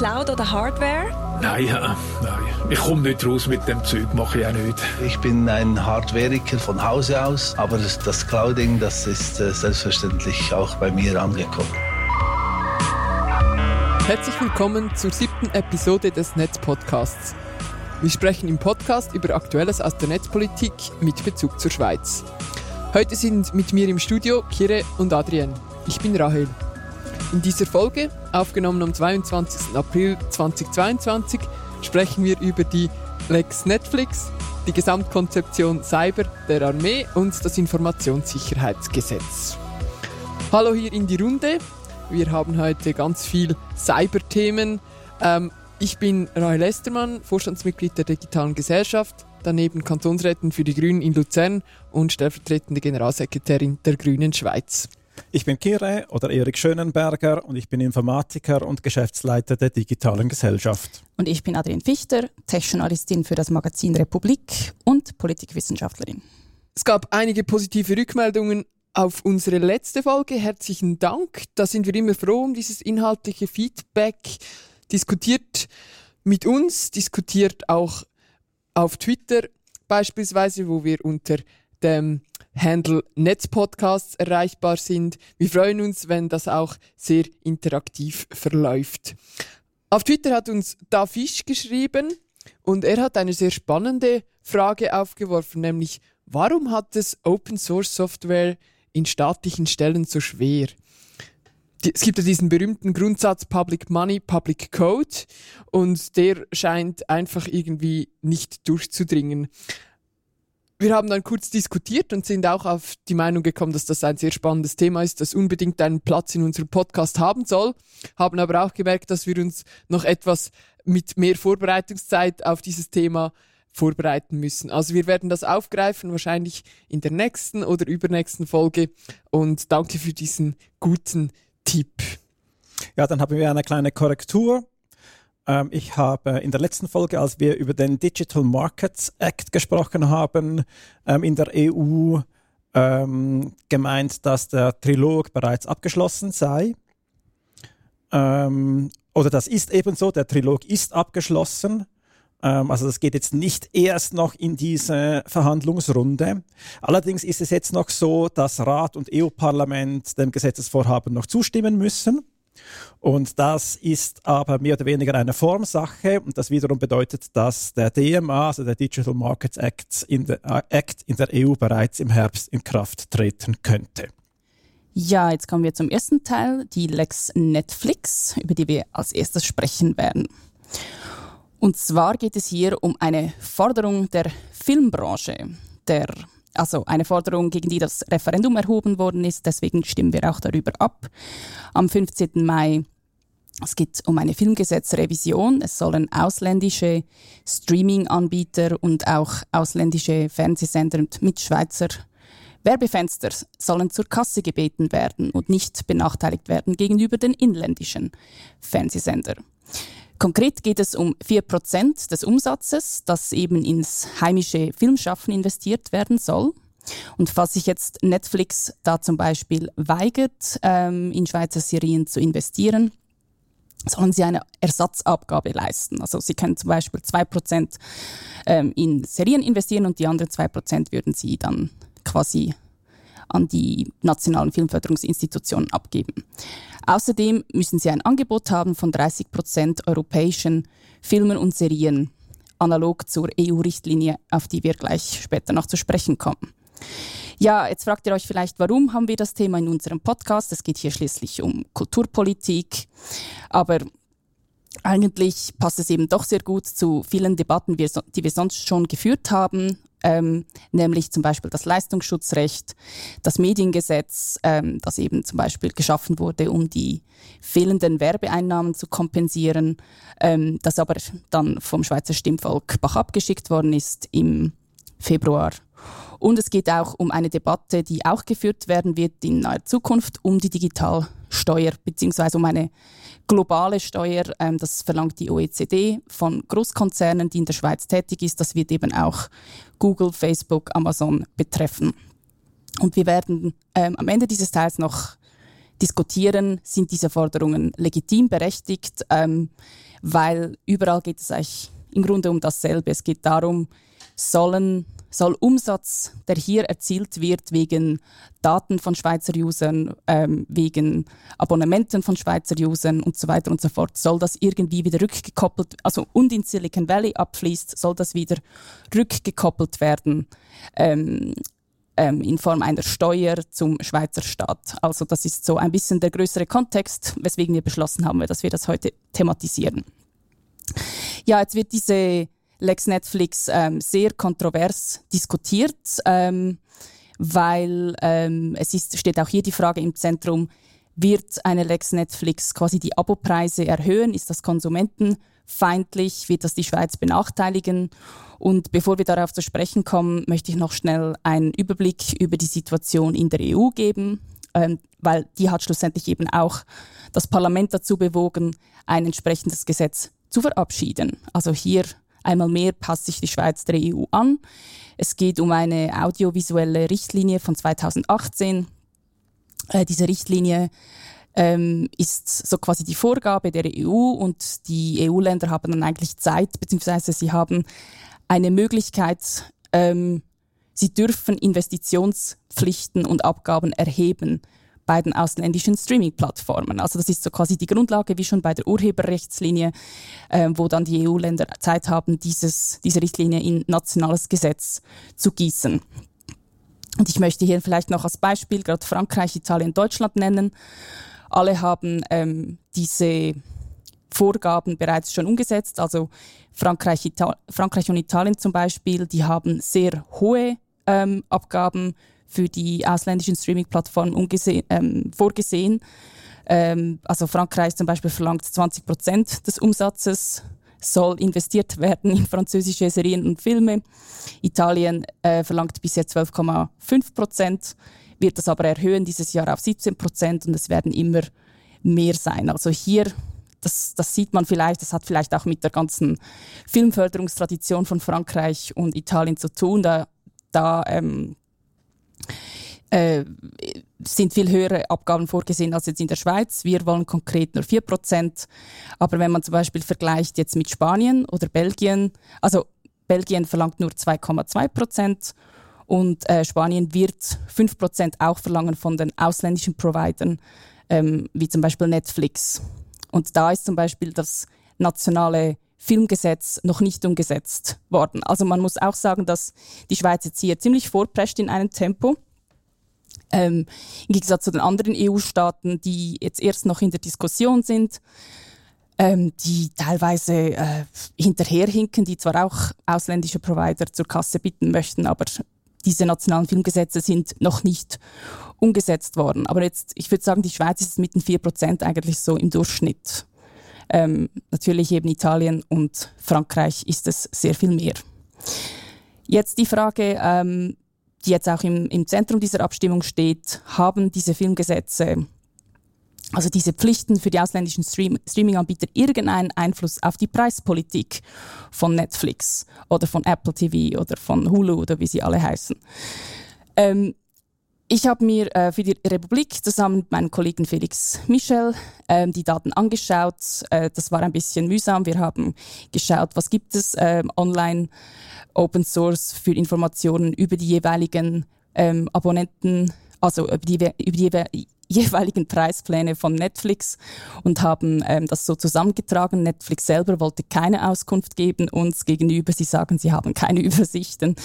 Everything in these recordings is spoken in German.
Cloud oder Hardware? Nein, äh, nein. Ich komme nicht raus mit dem Zeug, mache ich auch nicht. Ich bin ein Hardwareiker von Hause aus, aber das, Clouding, das ist äh, selbstverständlich auch bei mir angekommen. Herzlich willkommen zur siebten Episode des Netzpodcasts. Wir sprechen im Podcast über Aktuelles aus der Netzpolitik mit Bezug zur Schweiz. Heute sind mit mir im Studio Kire und Adrienne. Ich bin Rahel. In dieser Folge, aufgenommen am 22. April 2022, sprechen wir über die Lex Netflix, die Gesamtkonzeption Cyber der Armee und das Informationssicherheitsgesetz. Hallo hier in die Runde. Wir haben heute ganz viel Cyber-Themen. Ähm, ich bin Rahel Estermann, Vorstandsmitglied der Digitalen Gesellschaft, daneben Kantonsrätin für die Grünen in Luzern und stellvertretende Generalsekretärin der Grünen Schweiz. Ich bin Kire oder Erik Schönenberger und ich bin Informatiker und Geschäftsleiter der Digitalen Gesellschaft. Und ich bin Adrienne Fichter, Tech-Journalistin für das Magazin Republik und Politikwissenschaftlerin. Es gab einige positive Rückmeldungen auf unsere letzte Folge. Herzlichen Dank. Da sind wir immer froh um dieses inhaltliche Feedback. Diskutiert mit uns, diskutiert auch auf Twitter beispielsweise, wo wir unter dem Handle Netzpodcasts erreichbar sind. Wir freuen uns, wenn das auch sehr interaktiv verläuft. Auf Twitter hat uns Da Fisch geschrieben und er hat eine sehr spannende Frage aufgeworfen, nämlich warum hat es Open Source Software in staatlichen Stellen so schwer? es gibt ja diesen berühmten Grundsatz Public Money, Public Code und der scheint einfach irgendwie nicht durchzudringen wir haben dann kurz diskutiert und sind auch auf die Meinung gekommen, dass das ein sehr spannendes Thema ist, das unbedingt einen Platz in unserem Podcast haben soll, haben aber auch gemerkt, dass wir uns noch etwas mit mehr Vorbereitungszeit auf dieses Thema vorbereiten müssen. Also wir werden das aufgreifen, wahrscheinlich in der nächsten oder übernächsten Folge und danke für diesen guten Tipp. Ja, dann haben wir eine kleine Korrektur. Ähm, ich habe in der letzten Folge, als wir über den Digital Markets Act gesprochen haben, ähm, in der EU ähm, gemeint, dass der Trilog bereits abgeschlossen sei. oder das ist ebenso, der Trilog ist abgeschlossen. Also das geht jetzt nicht erst noch in diese Verhandlungsrunde. Allerdings ist es jetzt noch so, dass Rat und EU-Parlament dem Gesetzesvorhaben noch zustimmen müssen. Und das ist aber mehr oder weniger eine Formsache und das wiederum bedeutet, dass der DMA, also der Digital Markets Act in der, äh, Act in der EU bereits im Herbst in Kraft treten könnte. Ja, jetzt kommen wir zum ersten Teil, die Lex Netflix, über die wir als erstes sprechen werden. Und zwar geht es hier um eine Forderung der Filmbranche, der also eine Forderung, gegen die das Referendum erhoben worden ist. Deswegen stimmen wir auch darüber ab. Am 15. Mai es geht um eine Filmgesetzrevision. Es sollen ausländische Streaming-Anbieter und auch ausländische Fernsehsender mit Schweizer Werbefenster sollen zur Kasse gebeten werden und nicht benachteiligt werden gegenüber den inländischen Fernsehsendern. Konkret geht es um 4% des Umsatzes, das eben ins heimische Filmschaffen investiert werden soll. Und falls sich jetzt Netflix da zum Beispiel weigert, ähm, in Schweizer Serien zu investieren, sollen sie eine Ersatzabgabe leisten. Also sie können zum Beispiel 2% ähm, in Serien investieren und die anderen 2% würden sie dann quasi an die nationalen Filmförderungsinstitutionen abgeben. Außerdem müssen sie ein Angebot haben von 30 Prozent europäischen Filmen und Serien, analog zur EU-Richtlinie, auf die wir gleich später noch zu sprechen kommen. Ja, jetzt fragt ihr euch vielleicht, warum haben wir das Thema in unserem Podcast? Es geht hier schließlich um Kulturpolitik, aber eigentlich passt es eben doch sehr gut zu vielen Debatten, die wir sonst schon geführt haben ähm, nämlich zum Beispiel das Leistungsschutzrecht, das Mediengesetz, ähm, das eben zum Beispiel geschaffen wurde, um die fehlenden Werbeeinnahmen zu kompensieren, ähm, das aber dann vom Schweizer Stimmvolk Bach abgeschickt worden ist im Februar. Und es geht auch um eine Debatte, die auch geführt werden wird in naher Zukunft, um die Digitalsteuer beziehungsweise um eine globale Steuer, ähm, das verlangt die OECD von Großkonzernen, die in der Schweiz tätig ist. Das wird eben auch Google, Facebook, Amazon betreffen. Und wir werden ähm, am Ende dieses Teils noch diskutieren, sind diese Forderungen legitim, berechtigt, ähm, weil überall geht es eigentlich im Grunde um dasselbe. Es geht darum, sollen soll Umsatz, der hier erzielt wird wegen Daten von Schweizer Usern, ähm, wegen Abonnementen von Schweizer Usern und so weiter und so fort, soll das irgendwie wieder rückgekoppelt, also und in Silicon Valley abfließt, soll das wieder rückgekoppelt werden ähm, ähm, in Form einer Steuer zum Schweizer Staat. Also das ist so ein bisschen der größere Kontext, weswegen wir beschlossen haben, dass wir das heute thematisieren. Ja, jetzt wird diese Lex Netflix ähm, sehr kontrovers diskutiert, ähm, weil ähm, es ist, steht auch hier die Frage im Zentrum, wird eine Lex Netflix quasi die Abopreise erhöhen? Ist das konsumentenfeindlich? Wird das die Schweiz benachteiligen? Und bevor wir darauf zu sprechen kommen, möchte ich noch schnell einen Überblick über die Situation in der EU geben, ähm, weil die hat schlussendlich eben auch das Parlament dazu bewogen, ein entsprechendes Gesetz zu verabschieden. Also hier Einmal mehr passt sich die Schweiz der EU an. Es geht um eine audiovisuelle Richtlinie von 2018. Äh, diese Richtlinie ähm, ist so quasi die Vorgabe der EU und die EU-Länder haben dann eigentlich Zeit, beziehungsweise sie haben eine Möglichkeit, ähm, sie dürfen Investitionspflichten und Abgaben erheben bei den ausländischen Streaming-Plattformen. Also das ist so quasi die Grundlage, wie schon bei der Urheberrechtslinie, äh, wo dann die EU-Länder Zeit haben, dieses, diese Richtlinie in nationales Gesetz zu gießen. Und ich möchte hier vielleicht noch als Beispiel gerade Frankreich, Italien, Deutschland nennen. Alle haben ähm, diese Vorgaben bereits schon umgesetzt. Also Frankreich, Frankreich und Italien zum Beispiel, die haben sehr hohe ähm, Abgaben für die ausländischen Streaming-Plattformen ähm, vorgesehen. Ähm, also Frankreich zum Beispiel verlangt 20 Prozent des Umsatzes soll investiert werden in französische Serien und Filme. Italien äh, verlangt bisher 12,5 Prozent, wird das aber erhöhen dieses Jahr auf 17 Prozent und es werden immer mehr sein. Also hier, das, das sieht man vielleicht, das hat vielleicht auch mit der ganzen Filmförderungstradition von Frankreich und Italien zu tun. Da, da ähm, äh, sind viel höhere Abgaben vorgesehen als jetzt in der Schweiz. Wir wollen konkret nur 4%. Aber wenn man zum Beispiel vergleicht jetzt mit Spanien oder Belgien, also Belgien verlangt nur 2,2% und äh, Spanien wird 5% auch verlangen von den ausländischen Providern, ähm, wie zum Beispiel Netflix. Und da ist zum Beispiel das nationale Filmgesetz noch nicht umgesetzt worden. Also man muss auch sagen, dass die Schweiz jetzt hier ziemlich vorprescht in einem Tempo. Ähm, Im Gegensatz zu den anderen EU-Staaten, die jetzt erst noch in der Diskussion sind, ähm, die teilweise äh, hinterherhinken, die zwar auch ausländische Provider zur Kasse bitten möchten, aber diese nationalen Filmgesetze sind noch nicht umgesetzt worden. Aber jetzt, ich würde sagen, die Schweiz ist mit den 4% eigentlich so im Durchschnitt ähm, natürlich eben Italien und Frankreich ist es sehr viel mehr. Jetzt die Frage, ähm, die jetzt auch im, im Zentrum dieser Abstimmung steht, haben diese Filmgesetze, also diese Pflichten für die ausländischen Stream Streaming-Anbieter irgendeinen Einfluss auf die Preispolitik von Netflix oder von Apple TV oder von Hulu oder wie sie alle heißen? Ähm, ich habe mir äh, für die Republik zusammen mit meinem Kollegen Felix Michel äh, die Daten angeschaut. Äh, das war ein bisschen mühsam. Wir haben geschaut, was gibt es äh, online Open Source für Informationen über die jeweiligen ähm, Abonnenten, also über die, über die jeweiligen Preispläne von Netflix und haben ähm, das so zusammengetragen. Netflix selber wollte keine Auskunft geben uns gegenüber. Sie sagen, sie haben keine Übersichten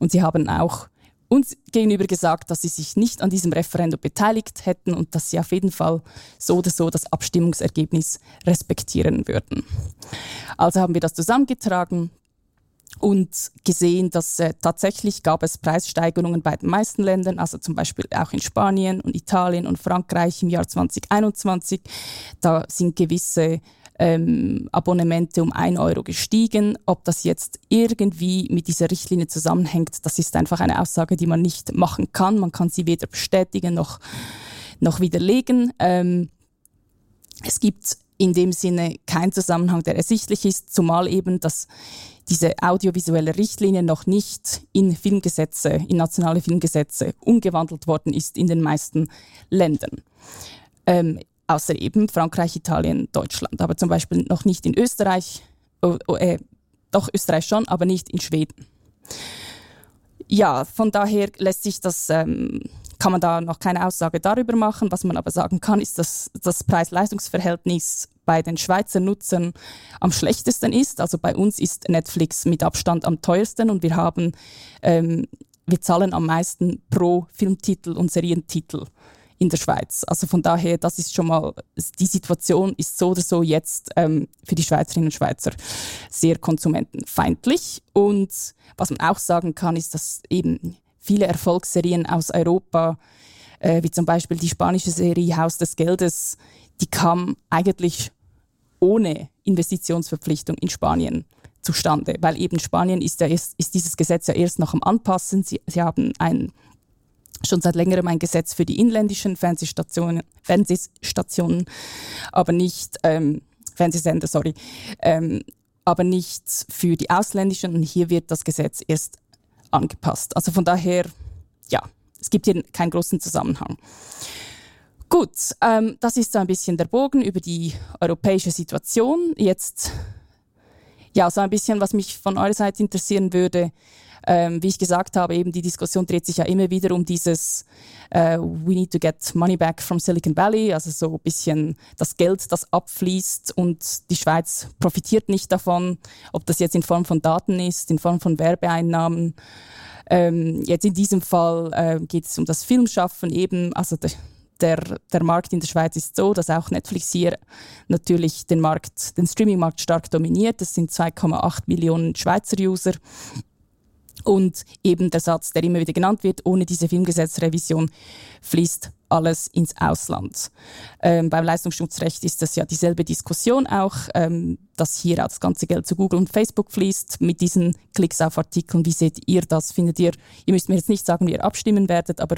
und sie haben auch uns gegenüber gesagt, dass sie sich nicht an diesem Referendum beteiligt hätten und dass sie auf jeden Fall so oder so das Abstimmungsergebnis respektieren würden. Also haben wir das zusammengetragen und gesehen, dass äh, tatsächlich gab es Preissteigerungen bei den meisten Ländern, also zum Beispiel auch in Spanien und Italien und Frankreich im Jahr 2021. Da sind gewisse ähm, Abonnemente um ein Euro gestiegen. Ob das jetzt irgendwie mit dieser Richtlinie zusammenhängt, das ist einfach eine Aussage, die man nicht machen kann. Man kann sie weder bestätigen noch, noch widerlegen. Ähm, es gibt in dem Sinne keinen Zusammenhang, der ersichtlich ist, zumal eben, dass diese audiovisuelle Richtlinie noch nicht in Filmgesetze, in nationale Filmgesetze umgewandelt worden ist in den meisten Ländern. ähm, außer eben Frankreich, Italien, Deutschland, aber zum Beispiel noch nicht in Österreich, oh, oh, äh, doch Österreich schon, aber nicht in Schweden. Ja, von daher lässt sich das, ähm, kann man da noch keine Aussage darüber machen. Was man aber sagen kann, ist, dass das Preis-Leistungs-Verhältnis bei den Schweizer Nutzern am schlechtesten ist. Also bei uns ist Netflix mit Abstand am teuersten und wir haben, ähm, wir zahlen am meisten pro Filmtitel und Serientitel in der Schweiz. Also von daher, das ist schon mal, die Situation ist so oder so jetzt ähm, für die Schweizerinnen und Schweizer sehr konsumentenfeindlich. Und was man auch sagen kann, ist, dass eben viele Erfolgsserien aus Europa, äh, wie zum Beispiel die spanische Serie Haus des Geldes, die kam eigentlich ohne Investitionsverpflichtung in Spanien zustande, weil eben Spanien ist, ja erst, ist dieses Gesetz ja erst noch am Anpassen. Sie, sie haben ein schon seit längerem ein Gesetz für die inländischen Fernsehstationen, Fernsehstationen, aber nicht ähm, Fernsehsender, sorry, ähm, aber nicht für die ausländischen. Und hier wird das Gesetz erst angepasst. Also von daher, ja, es gibt hier keinen großen Zusammenhang. Gut, ähm, das ist so ein bisschen der Bogen über die europäische Situation. Jetzt, ja, so ein bisschen, was mich von eurer Seite interessieren würde, ähm, wie ich gesagt habe, eben die Diskussion dreht sich ja immer wieder um dieses äh, We need to get money back from Silicon Valley, also so ein bisschen das Geld, das abfließt und die Schweiz profitiert nicht davon, ob das jetzt in Form von Daten ist, in Form von Werbeeinnahmen. Ähm, jetzt in diesem Fall äh, geht es um das Filmschaffen eben, also der, der, der Markt in der Schweiz ist so, dass auch Netflix hier natürlich den Markt, den Streaming-Markt stark dominiert. Das sind 2,8 Millionen Schweizer User. Und eben der Satz, der immer wieder genannt wird, ohne diese Filmgesetzrevision fließt alles ins Ausland. Ähm, beim Leistungsschutzrecht ist das ja dieselbe Diskussion auch, ähm, dass hier auch das ganze Geld zu Google und Facebook fließt mit diesen Klicks auf Artikeln. Wie seht ihr das? Findet ihr, ihr müsst mir jetzt nicht sagen, wie ihr abstimmen werdet, aber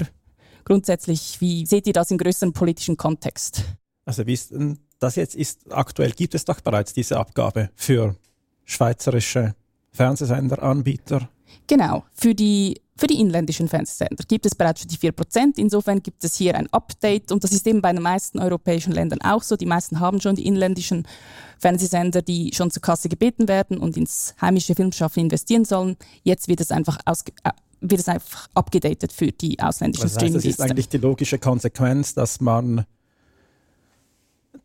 grundsätzlich, wie seht ihr das im größeren politischen Kontext? Also wie ist das jetzt ist, aktuell gibt es doch bereits diese Abgabe für schweizerische Fernsehsenderanbieter. Genau, für die, für die inländischen Fernsehsender gibt es bereits schon die 4%. Insofern gibt es hier ein Update und das ist eben bei den meisten europäischen Ländern auch so. Die meisten haben schon die inländischen Fernsehsender, die schon zur Kasse gebeten werden und ins heimische Filmschaffen investieren sollen. Jetzt wird es einfach ausge äh, wird es einfach abgedatet für die ausländischen das heißt, streaming Das ist eigentlich die logische Konsequenz, dass man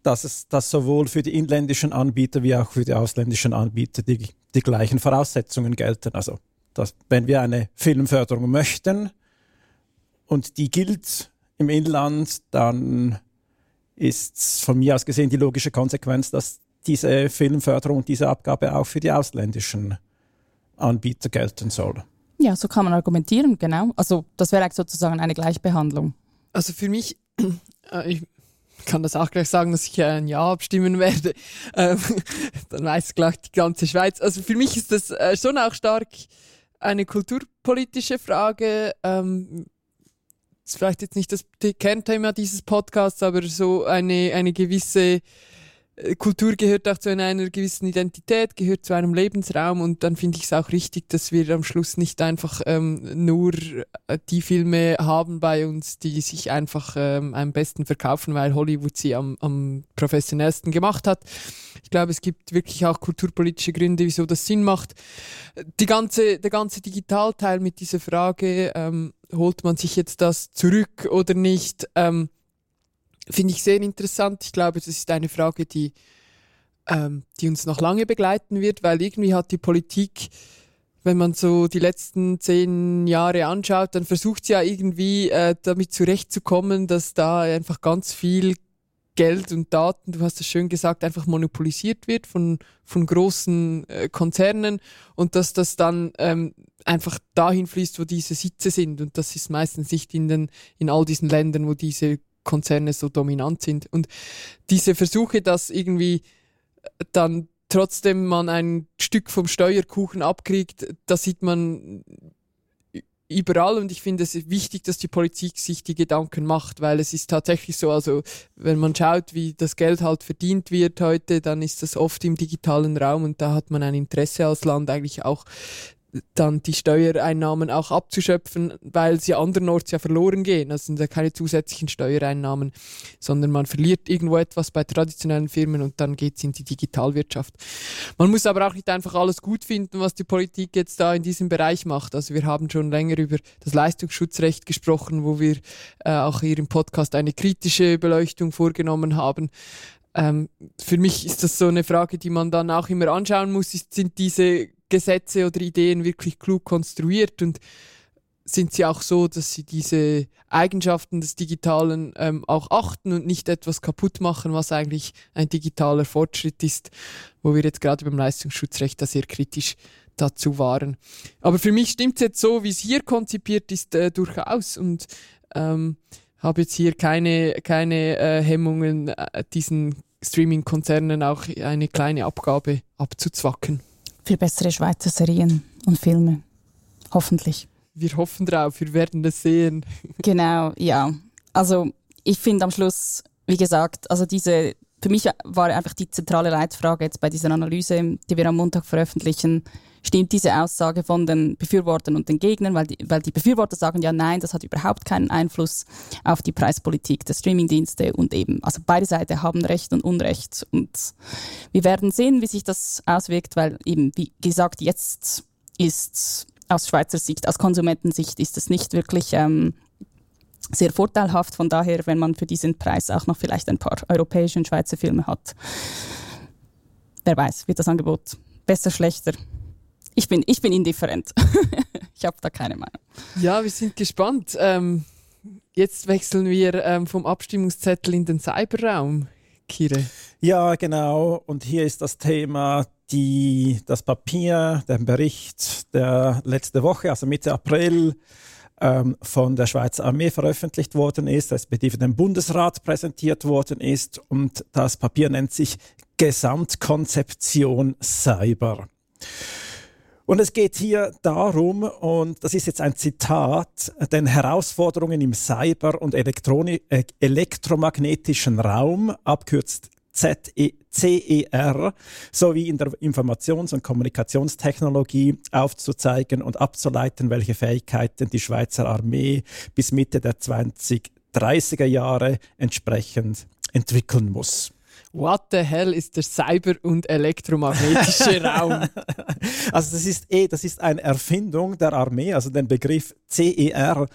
dass es dass sowohl für die inländischen Anbieter wie auch für die ausländischen Anbieter die, die gleichen Voraussetzungen gelten. Also dass, wenn wir eine Filmförderung möchten und die gilt im Inland, dann ist von mir aus gesehen die logische Konsequenz, dass diese Filmförderung und diese Abgabe auch für die ausländischen Anbieter gelten soll. Ja, so kann man argumentieren, genau. Also das wäre sozusagen eine Gleichbehandlung. Also für mich, äh, ich kann das auch gleich sagen, dass ich ein Ja abstimmen werde. Ähm, dann weiß gleich die ganze Schweiz. Also für mich ist das äh, schon auch stark eine kulturpolitische Frage. Ähm, ist vielleicht jetzt nicht das Kernthema dieses Podcasts, aber so eine, eine gewisse Kultur gehört auch zu einer gewissen Identität, gehört zu einem Lebensraum und dann finde ich es auch richtig, dass wir am Schluss nicht einfach ähm, nur äh, die Filme haben bei uns, die sich einfach ähm, am besten verkaufen, weil Hollywood sie am, am professionellsten gemacht hat. Ich glaube, es gibt wirklich auch kulturpolitische Gründe, wieso das Sinn macht. Die ganze, der ganze Digitalteil mit dieser Frage, ähm, holt man sich jetzt das zurück oder nicht? Ähm, Finde ich sehr interessant. Ich glaube, das ist eine Frage, die, ähm, die uns noch lange begleiten wird, weil irgendwie hat die Politik, wenn man so die letzten zehn Jahre anschaut, dann versucht sie ja irgendwie äh, damit zurechtzukommen, dass da einfach ganz viel Geld und Daten, du hast es schön gesagt, einfach monopolisiert wird von, von großen äh, Konzernen und dass das dann ähm, einfach dahin fließt, wo diese Sitze sind. Und das ist meistens nicht in, den, in all diesen Ländern, wo diese Konzerne so dominant sind. Und diese Versuche, dass irgendwie dann trotzdem man ein Stück vom Steuerkuchen abkriegt, da sieht man überall und ich finde es wichtig, dass die Politik sich die Gedanken macht, weil es ist tatsächlich so, also wenn man schaut, wie das Geld halt verdient wird heute, dann ist das oft im digitalen Raum und da hat man ein Interesse als Land eigentlich auch dann die Steuereinnahmen auch abzuschöpfen, weil sie andernorts ja verloren gehen. Das sind ja keine zusätzlichen Steuereinnahmen, sondern man verliert irgendwo etwas bei traditionellen Firmen und dann geht es in die Digitalwirtschaft. Man muss aber auch nicht einfach alles gut finden, was die Politik jetzt da in diesem Bereich macht. Also wir haben schon länger über das Leistungsschutzrecht gesprochen, wo wir äh, auch hier im Podcast eine kritische Beleuchtung vorgenommen haben. Ähm, für mich ist das so eine Frage, die man dann auch immer anschauen muss. Sind diese Gesetze oder Ideen wirklich klug konstruiert und sind sie auch so, dass sie diese Eigenschaften des Digitalen ähm, auch achten und nicht etwas kaputt machen, was eigentlich ein digitaler Fortschritt ist, wo wir jetzt gerade beim Leistungsschutzrecht da sehr kritisch dazu waren. Aber für mich stimmt es jetzt so, wie es hier konzipiert ist, äh, durchaus und ähm, habe jetzt hier keine, keine äh, Hemmungen, äh, diesen Streaming-Konzernen auch eine kleine Abgabe abzuzwacken. Für bessere Schweizer Serien und Filme. Hoffentlich. Wir hoffen drauf, wir werden das sehen. genau, ja. Also ich finde am Schluss, wie gesagt, also diese, für mich war einfach die zentrale Leitfrage jetzt bei dieser Analyse, die wir am Montag veröffentlichen, stimmt diese Aussage von den Befürwortern und den Gegnern, weil die, weil die Befürworter sagen ja, nein, das hat überhaupt keinen Einfluss auf die Preispolitik der Streamingdienste und eben, also beide Seiten haben Recht und Unrecht und wir werden sehen, wie sich das auswirkt, weil eben, wie gesagt, jetzt ist aus Schweizer Sicht, aus Konsumentensicht ist es nicht wirklich ähm, sehr vorteilhaft. Von daher, wenn man für diesen Preis auch noch vielleicht ein paar europäische und Schweizer Filme hat, wer weiß, wird das Angebot besser, schlechter ich bin, ich bin indifferent. ich habe da keine Meinung. Ja, wir sind gespannt. Ähm, jetzt wechseln wir ähm, vom Abstimmungszettel in den Cyberraum. Kire. Ja, genau. Und hier ist das Thema die, das Papier, der Bericht, der letzte Woche, also Mitte April, ähm, von der Schweizer Armee veröffentlicht worden ist, respektive dem Bundesrat präsentiert worden ist. Und das Papier nennt sich Gesamtkonzeption Cyber. Und es geht hier darum, und das ist jetzt ein Zitat, den Herausforderungen im Cyber- und Elektroni äh, elektromagnetischen Raum, abkürzt ZECER, sowie in der Informations- und Kommunikationstechnologie aufzuzeigen und abzuleiten, welche Fähigkeiten die Schweizer Armee bis Mitte der 2030er Jahre entsprechend entwickeln muss. What the hell ist der Cyber- und elektromagnetische Raum? Also das ist eh, das ist eine Erfindung der Armee, also den Begriff CER,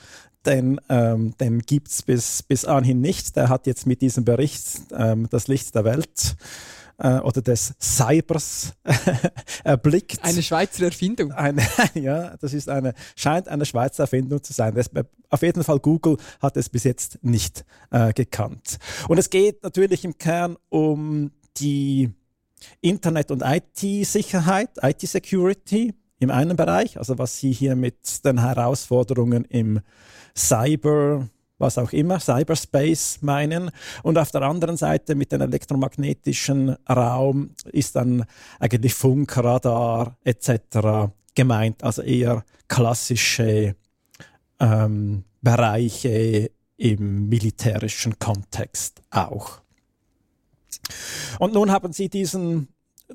den, ähm, den gibt es bis, bis anhin nicht. Der hat jetzt mit diesem Bericht ähm, das Licht der Welt äh, oder des Cybers erblickt. Eine Schweizer Erfindung. Eine, ja, das ist eine, scheint eine Schweizer Erfindung zu sein. Das, auf jeden Fall Google hat es bis jetzt nicht äh, gekannt. Und es geht natürlich im Kern um die Internet- und IT-Sicherheit, IT-Security im einen Bereich, also was Sie hier mit den Herausforderungen im Cyber, was auch immer, Cyberspace meinen. Und auf der anderen Seite mit dem elektromagnetischen Raum ist dann eigentlich Funk, Radar etc. gemeint, also eher klassische ähm, Bereiche im militärischen Kontext auch. Und nun haben Sie diesen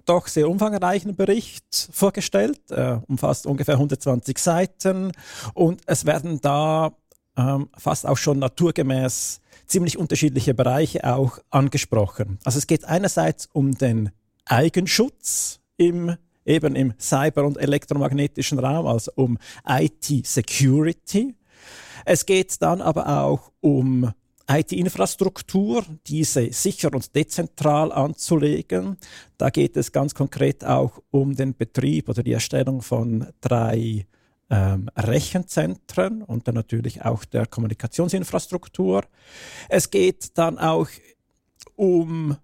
doch sehr umfangreichen Bericht vorgestellt, äh, umfasst ungefähr 120 Seiten und es werden da ähm, fast auch schon naturgemäß ziemlich unterschiedliche Bereiche auch angesprochen. Also es geht einerseits um den Eigenschutz im eben im Cyber- und elektromagnetischen Raum, also um IT-Security. Es geht dann aber auch um IT-Infrastruktur, diese sicher und dezentral anzulegen. Da geht es ganz konkret auch um den Betrieb oder die Erstellung von drei ähm, Rechenzentren und dann natürlich auch der Kommunikationsinfrastruktur. Es geht dann auch um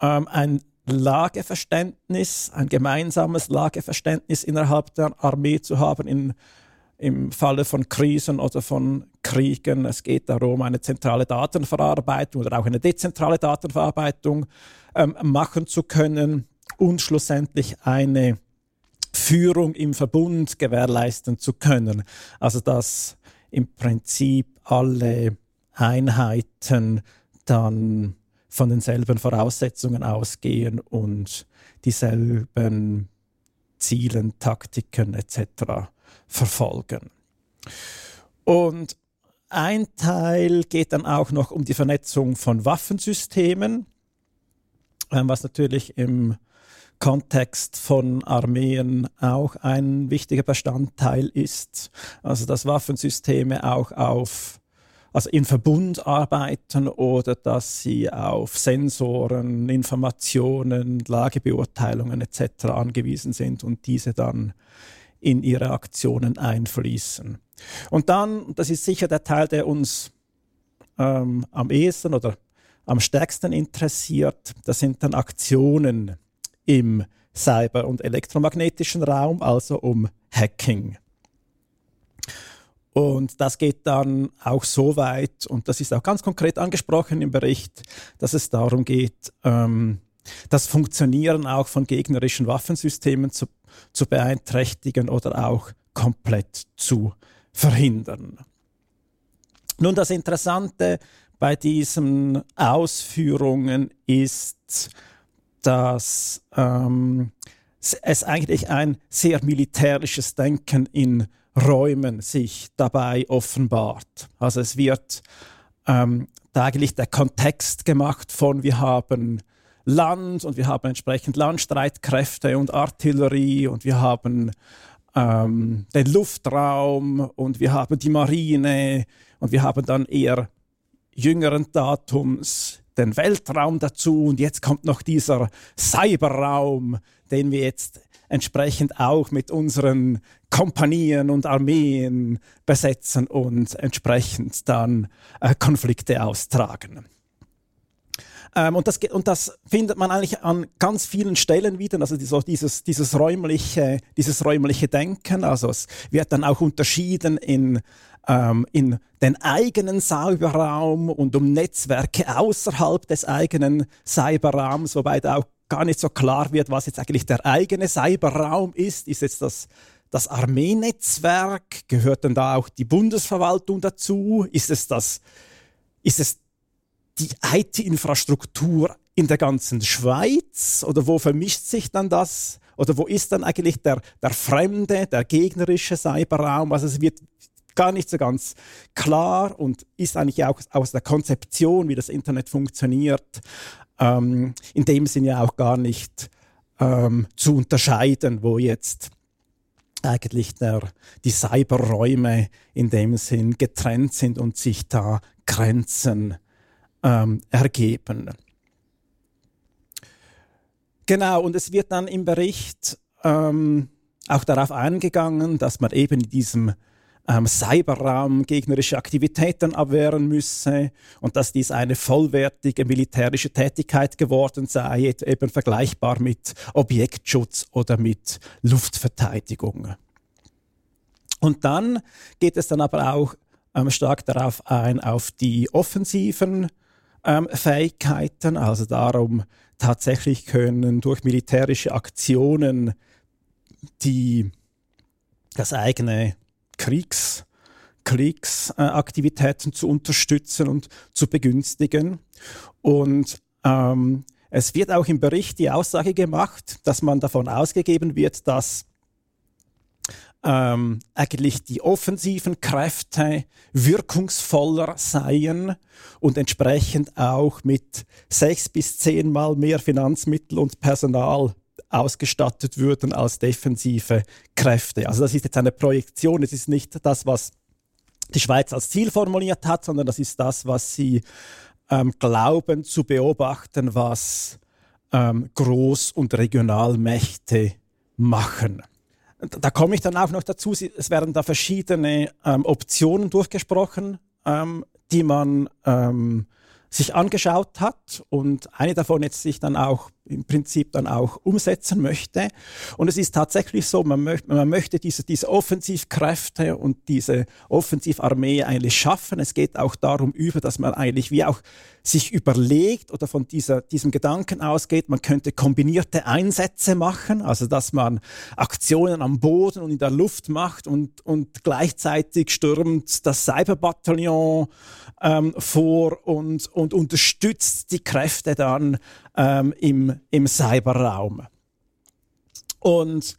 ähm, ein Lageverständnis, ein gemeinsames Lageverständnis innerhalb der Armee zu haben in, im Falle von Krisen oder von Kriegen. Es geht darum, eine zentrale Datenverarbeitung oder auch eine dezentrale Datenverarbeitung ähm, machen zu können und schlussendlich eine Führung im Verbund gewährleisten zu können. Also dass im Prinzip alle Einheiten dann von denselben Voraussetzungen ausgehen und dieselben Zielen, Taktiken etc. verfolgen. Und ein Teil geht dann auch noch um die Vernetzung von Waffensystemen, ähm, was natürlich im Kontext von Armeen auch ein wichtiger Bestandteil ist. Also dass Waffensysteme auch auf also in Verbund arbeiten oder dass sie auf Sensoren, Informationen, Lagebeurteilungen etc. angewiesen sind und diese dann in ihre Aktionen einfließen. Und dann, das ist sicher der Teil, der uns ähm, am ehesten oder am stärksten interessiert, das sind dann Aktionen im cyber- und elektromagnetischen Raum, also um Hacking. Und das geht dann auch so weit, und das ist auch ganz konkret angesprochen im Bericht, dass es darum geht, ähm, das Funktionieren auch von gegnerischen Waffensystemen zu, zu beeinträchtigen oder auch komplett zu verhindern. Nun, das Interessante bei diesen Ausführungen ist, dass ähm, es eigentlich ein sehr militärisches Denken in Räumen sich dabei offenbart. Also es wird ähm, eigentlich der Kontext gemacht von wir haben Land und wir haben entsprechend Landstreitkräfte und Artillerie und wir haben ähm, den Luftraum und wir haben die Marine und wir haben dann eher jüngeren Datums den Weltraum dazu und jetzt kommt noch dieser Cyberraum, den wir jetzt entsprechend auch mit unseren Kompanien und Armeen besetzen und entsprechend dann äh, Konflikte austragen. Ähm, und, das, und das findet man eigentlich an ganz vielen Stellen wieder, also so dieses, dieses, räumliche, dieses räumliche Denken. Also es wird dann auch unterschieden in, ähm, in den eigenen Cyberraum und um Netzwerke außerhalb des eigenen Cyberraums, wobei da auch gar nicht so klar wird, was jetzt eigentlich der eigene Cyberraum ist. Ist jetzt das das Armeenetzwerk? Gehört denn da auch die Bundesverwaltung dazu? Ist es das, ist es die IT-Infrastruktur in der ganzen Schweiz? Oder wo vermischt sich dann das? Oder wo ist dann eigentlich der, der fremde, der gegnerische Cyberraum? Also es wird gar nicht so ganz klar und ist eigentlich auch aus der Konzeption, wie das Internet funktioniert, ähm, in dem Sinne auch gar nicht ähm, zu unterscheiden, wo jetzt eigentlich der, die Cyberräume in dem Sinn getrennt sind und sich da Grenzen ähm, ergeben. Genau, und es wird dann im Bericht ähm, auch darauf eingegangen, dass man eben in diesem ähm, Cyberraum gegnerische Aktivitäten abwehren müsse und dass dies eine vollwertige militärische Tätigkeit geworden sei, eben vergleichbar mit Objektschutz oder mit Luftverteidigung. Und dann geht es dann aber auch ähm, stark darauf ein, auf die offensiven ähm, Fähigkeiten, also darum tatsächlich können durch militärische Aktionen die das eigene Kriegs Kriegsaktivitäten zu unterstützen und zu begünstigen. Und ähm, es wird auch im Bericht die Aussage gemacht, dass man davon ausgegeben wird, dass ähm, eigentlich die offensiven Kräfte wirkungsvoller seien und entsprechend auch mit sechs bis zehnmal mehr Finanzmittel und Personal ausgestattet würden als defensive Kräfte. Also das ist jetzt eine Projektion, es ist nicht das, was die Schweiz als Ziel formuliert hat, sondern das ist das, was sie ähm, glauben zu beobachten, was ähm, Groß- und Regionalmächte machen. Da komme ich dann auch noch dazu, es werden da verschiedene ähm, Optionen durchgesprochen, ähm, die man ähm, sich angeschaut hat. Und eine davon jetzt sich dann auch im Prinzip dann auch umsetzen möchte. Und es ist tatsächlich so, man, möcht, man möchte diese, diese Offensivkräfte und diese Offensivarmee eigentlich schaffen. Es geht auch darum über, dass man eigentlich wie auch sich überlegt oder von dieser, diesem Gedanken ausgeht, man könnte kombinierte Einsätze machen, also dass man Aktionen am Boden und in der Luft macht und, und gleichzeitig stürmt das Cyberbataillon ähm, vor und, und unterstützt die Kräfte dann ähm, im, im Cyberraum. Und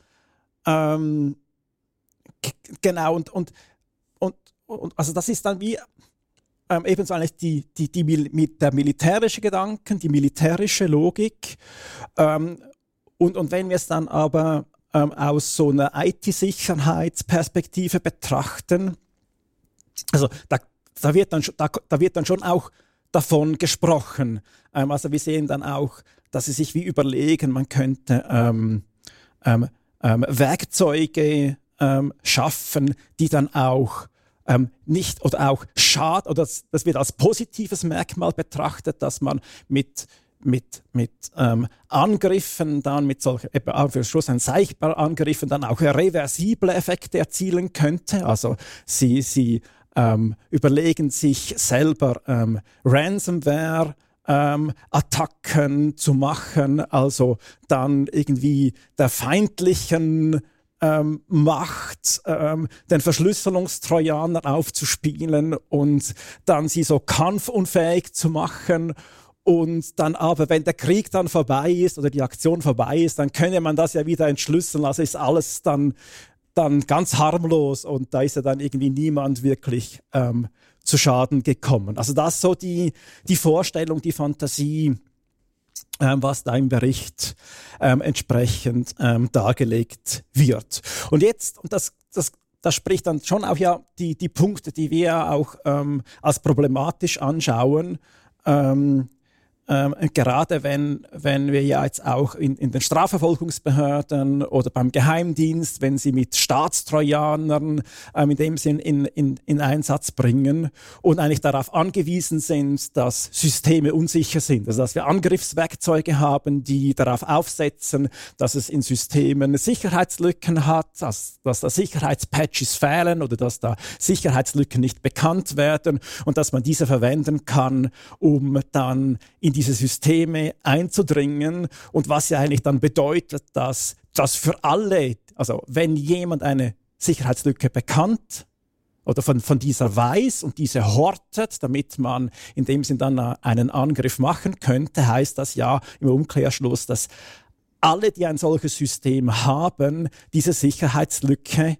ähm, genau, und, und, und, und, also das ist dann wie ähm, ebenso eigentlich die, die, die, mit der militärische Gedanken, die militärische Logik. Ähm, und, und wenn wir es dann aber ähm, aus so einer IT-Sicherheitsperspektive betrachten, also da, da, wird dann, da, da wird dann schon auch davon gesprochen. Ähm, also wir sehen dann auch, dass sie sich wie überlegen, man könnte ähm, ähm, ähm, Werkzeuge ähm, schaffen, die dann auch ähm, nicht oder auch schad oder das, das wird als positives Merkmal betrachtet, dass man mit mit, mit Angriffen dann, mit solchen, für Schluss ein Angriffen dann auch reversible Effekte erzielen könnte. Also sie, sie ähm, überlegen sich selber ähm, Ransomware, ähm, Attacken zu machen, also dann irgendwie der feindlichen ähm, Macht, ähm, den Verschlüsselungstrojaner aufzuspielen und dann sie so kampfunfähig zu machen und dann aber, wenn der Krieg dann vorbei ist oder die Aktion vorbei ist, dann könne man das ja wieder entschlüsseln. Also ist alles dann, dann ganz harmlos und da ist ja dann irgendwie niemand wirklich ähm, zu Schaden gekommen. Also das so die, die Vorstellung, die Fantasie, ähm, was da im Bericht ähm, entsprechend ähm, dargelegt wird. Und jetzt, und das, das, das spricht dann schon auch ja die, die Punkte, die wir auch ähm, als problematisch anschauen, ähm, gerade wenn, wenn wir ja jetzt auch in, in den Strafverfolgungsbehörden oder beim Geheimdienst, wenn sie mit Staatstrojanern ähm, in dem Sinn in, in, in Einsatz bringen und eigentlich darauf angewiesen sind, dass Systeme unsicher sind. Also dass wir Angriffswerkzeuge haben, die darauf aufsetzen, dass es in Systemen Sicherheitslücken hat, dass, dass da Sicherheitspatches fehlen oder dass da Sicherheitslücken nicht bekannt werden und dass man diese verwenden kann, um dann in die diese Systeme einzudringen und was ja eigentlich dann bedeutet, dass das für alle, also wenn jemand eine Sicherheitslücke bekannt oder von, von dieser weiß und diese hortet, damit man in dem Sinn dann einen Angriff machen könnte, heißt das ja im Umkehrschluss, dass alle, die ein solches System haben, diese Sicherheitslücke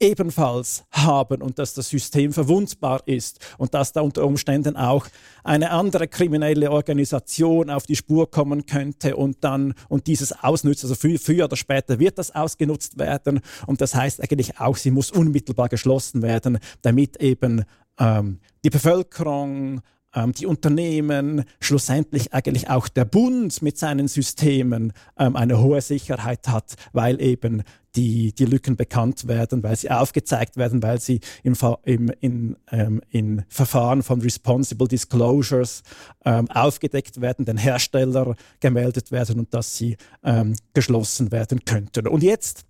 ebenfalls haben und dass das System verwundbar ist und dass da unter Umständen auch eine andere kriminelle Organisation auf die Spur kommen könnte und dann und dieses ausnützt. Also früher, früher oder später wird das ausgenutzt werden und das heißt eigentlich auch, sie muss unmittelbar geschlossen werden, damit eben ähm, die Bevölkerung, ähm, die Unternehmen, schlussendlich eigentlich auch der Bund mit seinen Systemen ähm, eine hohe Sicherheit hat, weil eben die, die Lücken bekannt werden, weil sie aufgezeigt werden, weil sie im, im, in, ähm, in Verfahren von Responsible Disclosures ähm, aufgedeckt werden, den Hersteller gemeldet werden und dass sie ähm, geschlossen werden könnten. Und jetzt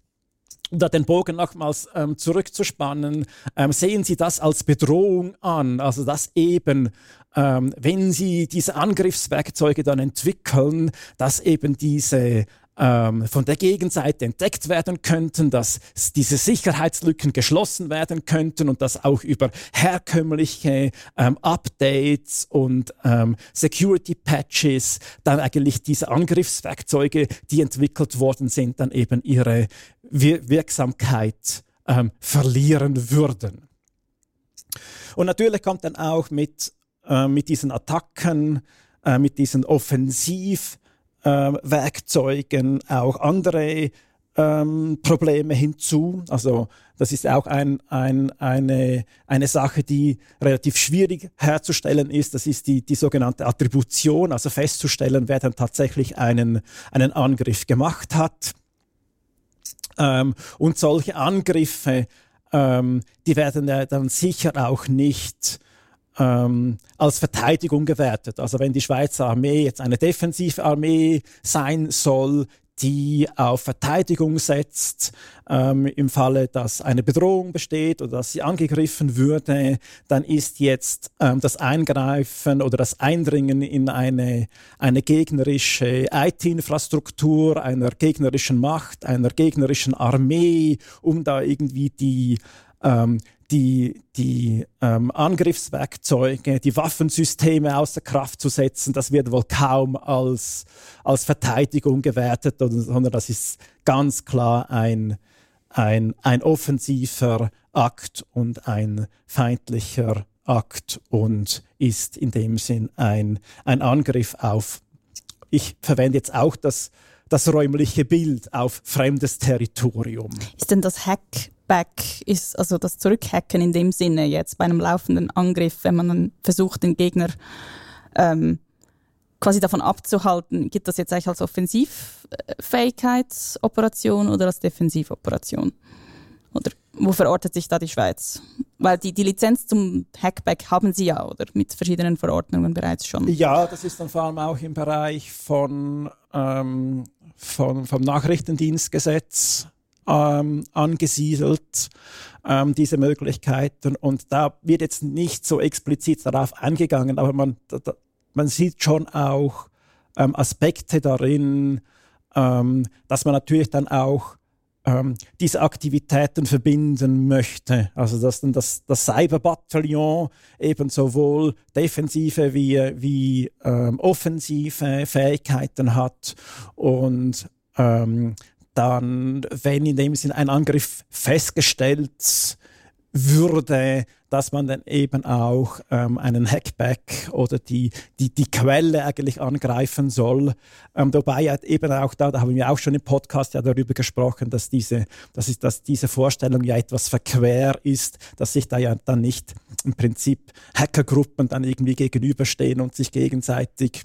um da den Bogen nochmals ähm, zurückzuspannen, ähm, sehen Sie das als Bedrohung an, also dass eben, ähm, wenn Sie diese Angriffswerkzeuge dann entwickeln, dass eben diese ähm, von der Gegenseite entdeckt werden könnten, dass diese Sicherheitslücken geschlossen werden könnten und dass auch über herkömmliche ähm, Updates und ähm, Security Patches dann eigentlich diese Angriffswerkzeuge, die entwickelt worden sind, dann eben ihre Wir Wirksamkeit ähm, verlieren würden. Und natürlich kommt dann auch mit, äh, mit diesen Attacken, äh, mit diesen Offensiv- äh, auch andere ähm, Probleme hinzu. Also das ist auch ein, ein, eine, eine Sache, die relativ schwierig herzustellen ist. Das ist die, die sogenannte Attribution, also festzustellen, wer dann tatsächlich einen, einen Angriff gemacht hat. Ähm, und solche Angriffe, ähm, die werden ja dann sicher auch nicht ähm, als Verteidigung gewertet. Also wenn die Schweizer Armee jetzt eine defensive Armee sein soll, die auf Verteidigung setzt, ähm, im Falle, dass eine Bedrohung besteht oder dass sie angegriffen würde, dann ist jetzt ähm, das Eingreifen oder das Eindringen in eine, eine gegnerische IT-Infrastruktur, einer gegnerischen Macht, einer gegnerischen Armee, um da irgendwie die ähm, die, die ähm, Angriffswerkzeuge, die Waffensysteme außer Kraft zu setzen, das wird wohl kaum als, als Verteidigung gewertet, sondern das ist ganz klar ein, ein, ein offensiver Akt und ein feindlicher Akt und ist in dem Sinn ein, ein Angriff auf, ich verwende jetzt auch das, das räumliche Bild auf fremdes Territorium. Ist denn das Hackback, ist also das Zurückhacken in dem Sinne jetzt bei einem laufenden Angriff, wenn man dann versucht, den Gegner ähm, quasi davon abzuhalten, gibt das jetzt eigentlich als Offensivfähigkeitsoperation oder als Defensivoperation? Oder wo verortet sich da die Schweiz? Weil die, die Lizenz zum Hackback haben Sie ja, oder? Mit verschiedenen Verordnungen bereits schon. Ja, das ist dann vor allem auch im Bereich von, ähm, von vom Nachrichtendienstgesetz ähm, angesiedelt, ähm, diese Möglichkeiten. Und da wird jetzt nicht so explizit darauf eingegangen, aber man, da, man sieht schon auch ähm, Aspekte darin, ähm, dass man natürlich dann auch ähm, diese Aktivitäten verbinden möchte. Also dass dann das, das Cyberbataillon eben sowohl defensive wie, wie ähm, offensive Fähigkeiten hat und ähm, dann, wenn in dem Sinn ein Angriff festgestellt würde, dass man dann eben auch ähm, einen Hackback oder die, die, die Quelle eigentlich angreifen soll. Ähm, dabei eben auch da, da haben wir auch schon im Podcast ja darüber gesprochen, dass diese, dass, ist, dass diese Vorstellung ja etwas verquer ist, dass sich da ja dann nicht im Prinzip Hackergruppen dann irgendwie gegenüberstehen und sich gegenseitig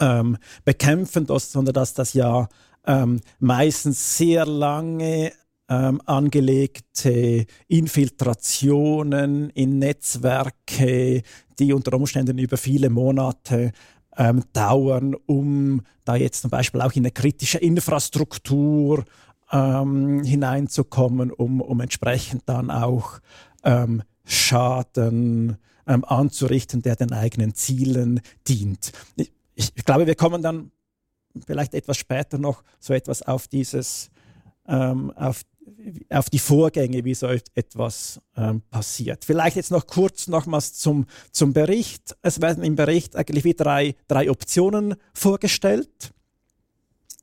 ähm, bekämpfen, sondern dass das ja ähm, meistens sehr lange ähm, angelegte Infiltrationen in Netzwerke, die unter Umständen über viele Monate ähm, dauern, um da jetzt zum Beispiel auch in eine kritische Infrastruktur ähm, hineinzukommen, um, um entsprechend dann auch ähm, Schaden ähm, anzurichten, der den eigenen Zielen dient. Ich, ich glaube, wir kommen dann vielleicht etwas später noch so etwas auf dieses ähm, auf auf die Vorgänge, wie so etwas ähm, passiert. Vielleicht jetzt noch kurz nochmals zum, zum Bericht. Es werden im Bericht eigentlich wie drei, drei Optionen vorgestellt,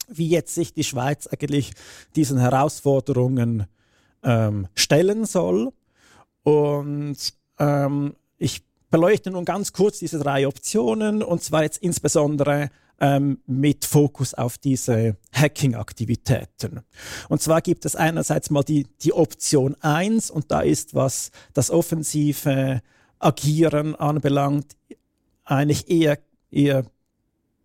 wie jetzt sich die Schweiz eigentlich diesen Herausforderungen ähm, stellen soll. Und ähm, ich beleuchte nun ganz kurz diese drei Optionen und zwar jetzt insbesondere ähm, mit Fokus auf diese Hacking-Aktivitäten. Und zwar gibt es einerseits mal die, die Option 1 und da ist, was das offensive Agieren anbelangt, eigentlich eher, eher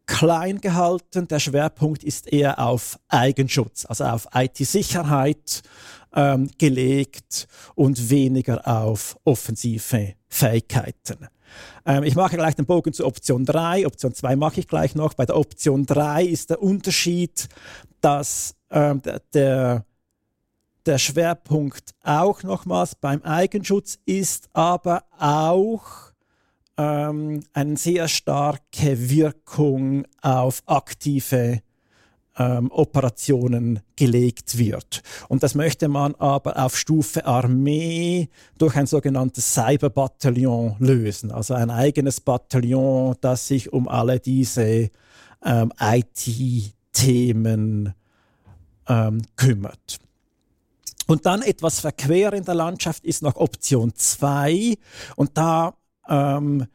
klein gehalten. Der Schwerpunkt ist eher auf Eigenschutz, also auf IT-Sicherheit ähm, gelegt und weniger auf offensive Fähigkeiten. Ähm, ich mache gleich den Bogen zu Option 3. Option 2 mache ich gleich noch. Bei der Option 3 ist der Unterschied, dass ähm, der, der Schwerpunkt auch nochmals beim Eigenschutz ist, aber auch ähm, eine sehr starke Wirkung auf aktive ähm, Operationen gelegt wird. Und das möchte man aber auf Stufe Armee durch ein sogenanntes Cyberbataillon lösen, also ein eigenes Bataillon, das sich um alle diese ähm, IT-Themen ähm, kümmert. Und dann etwas verquer in der Landschaft ist noch Option 2 und da ähm,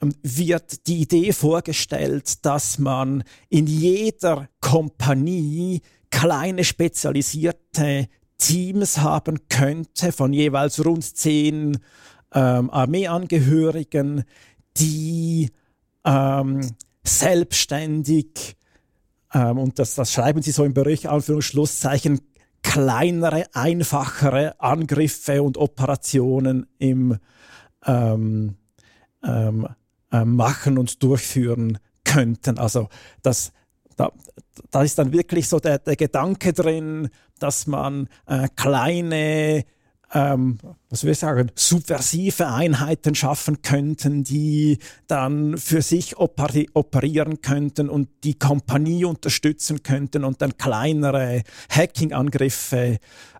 wird die Idee vorgestellt, dass man in jeder Kompanie kleine spezialisierte Teams haben könnte von jeweils rund zehn ähm, Armeeangehörigen, die ähm, selbstständig, ähm, und das, das schreiben sie so im Bericht, Anführungsschlusszeichen, kleinere, einfachere Angriffe und Operationen im ähm, ähm, äh, machen und durchführen könnten. Also das, da, da ist dann wirklich so der, der Gedanke drin, dass man äh, kleine ähm, was wir sagen, subversive Einheiten schaffen könnten, die dann für sich operieren könnten und die Kompanie unterstützen könnten und dann kleinere Hacking-Angriffe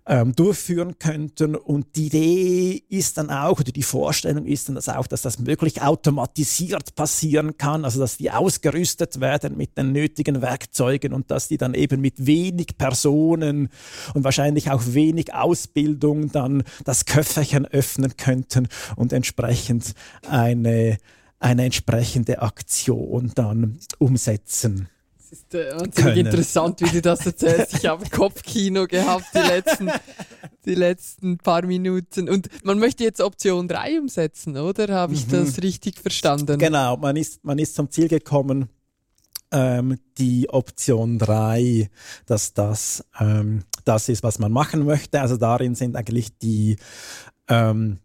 ähm, durchführen könnten. Und die Idee ist dann auch, oder die Vorstellung ist dann das auch, dass das möglich automatisiert passieren kann, also dass die ausgerüstet werden mit den nötigen Werkzeugen und dass die dann eben mit wenig Personen und wahrscheinlich auch wenig Ausbildung dann das Köfferchen öffnen könnten und entsprechend eine, eine entsprechende Aktion dann umsetzen. Es ist äh, wahnsinnig interessant, wie du das erzählst. Ich habe Kopfkino gehabt die letzten, die letzten paar Minuten. Und man möchte jetzt Option 3 umsetzen, oder? Habe ich mhm. das richtig verstanden? Genau, man ist, man ist zum Ziel gekommen, ähm, die Option 3, dass das ähm, das ist, was man machen möchte. Also darin sind eigentlich die, ähm,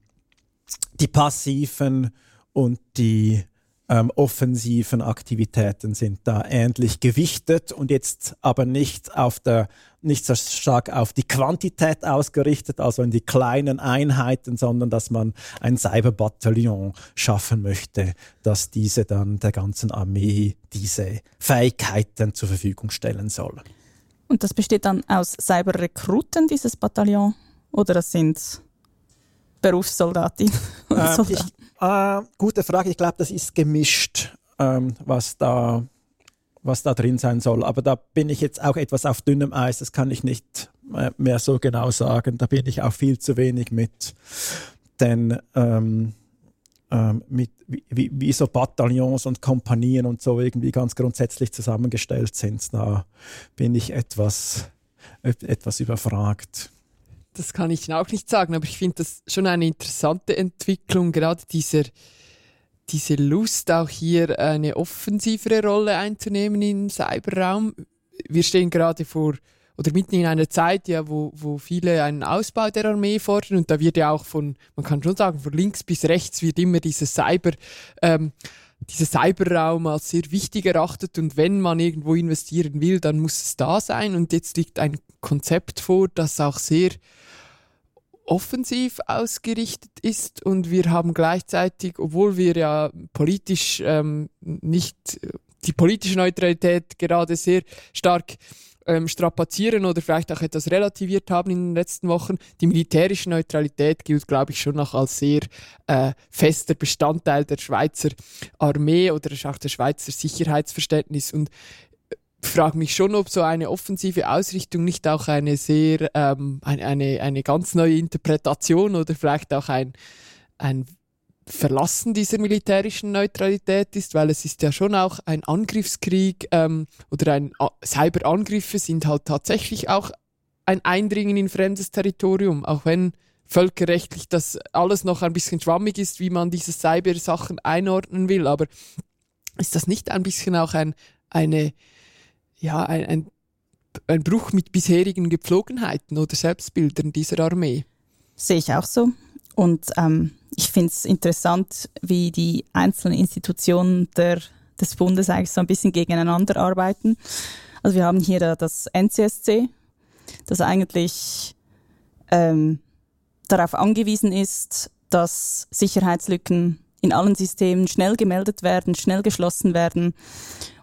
die passiven und die ähm, offensiven Aktivitäten sind da ähnlich gewichtet und jetzt aber nicht auf der nicht so stark auf die Quantität ausgerichtet, also in die kleinen Einheiten, sondern dass man ein Cyberbataillon schaffen möchte, dass diese dann der ganzen Armee diese Fähigkeiten zur Verfügung stellen soll. Und das besteht dann aus Cyberrekruten, dieses Bataillon? Oder das sind Berufssoldatinnen und äh, Soldaten? Ich, äh, gute Frage. Ich glaube, das ist gemischt, ähm, was, da, was da drin sein soll. Aber da bin ich jetzt auch etwas auf dünnem Eis. Das kann ich nicht äh, mehr so genau sagen. Da bin ich auch viel zu wenig mit. Denn ähm, ähm, mit, wie, wie, so Bataillons und Kompanien und so irgendwie ganz grundsätzlich zusammengestellt sind, da bin ich etwas, etwas überfragt. Das kann ich auch nicht sagen, aber ich finde das schon eine interessante Entwicklung, gerade dieser, diese Lust, auch hier eine offensivere Rolle einzunehmen im Cyberraum. Wir stehen gerade vor oder mitten in einer Zeit, ja, wo, wo viele einen Ausbau der Armee fordern und da wird ja auch von, man kann schon sagen, von links bis rechts wird immer dieses Cyber, ähm, dieser Cyberraum als sehr wichtig erachtet und wenn man irgendwo investieren will, dann muss es da sein. Und jetzt liegt ein Konzept vor, das auch sehr offensiv ausgerichtet ist und wir haben gleichzeitig, obwohl wir ja politisch ähm, nicht die politische Neutralität gerade sehr stark ähm, strapazieren oder vielleicht auch etwas relativiert haben in den letzten Wochen. Die militärische Neutralität gilt, glaube ich, schon noch als sehr äh, fester Bestandteil der Schweizer Armee oder auch der Schweizer Sicherheitsverständnis. Und frage mich schon, ob so eine offensive Ausrichtung nicht auch eine sehr, ähm, eine, eine, eine ganz neue Interpretation oder vielleicht auch ein, ein Verlassen dieser militärischen Neutralität ist, weil es ist ja schon auch ein Angriffskrieg ähm, oder ein Cyberangriffe sind halt tatsächlich auch ein Eindringen in fremdes Territorium, auch wenn völkerrechtlich das alles noch ein bisschen schwammig ist, wie man diese Cyber-Sachen einordnen will. Aber ist das nicht ein bisschen auch ein, eine ja, ein, ein, ein Bruch mit bisherigen Gepflogenheiten oder Selbstbildern dieser Armee. Sehe ich auch so. Und ähm, ich finde es interessant, wie die einzelnen Institutionen der, des Bundes eigentlich so ein bisschen gegeneinander arbeiten. Also wir haben hier das NCSC, das eigentlich ähm, darauf angewiesen ist, dass Sicherheitslücken in allen Systemen schnell gemeldet werden, schnell geschlossen werden.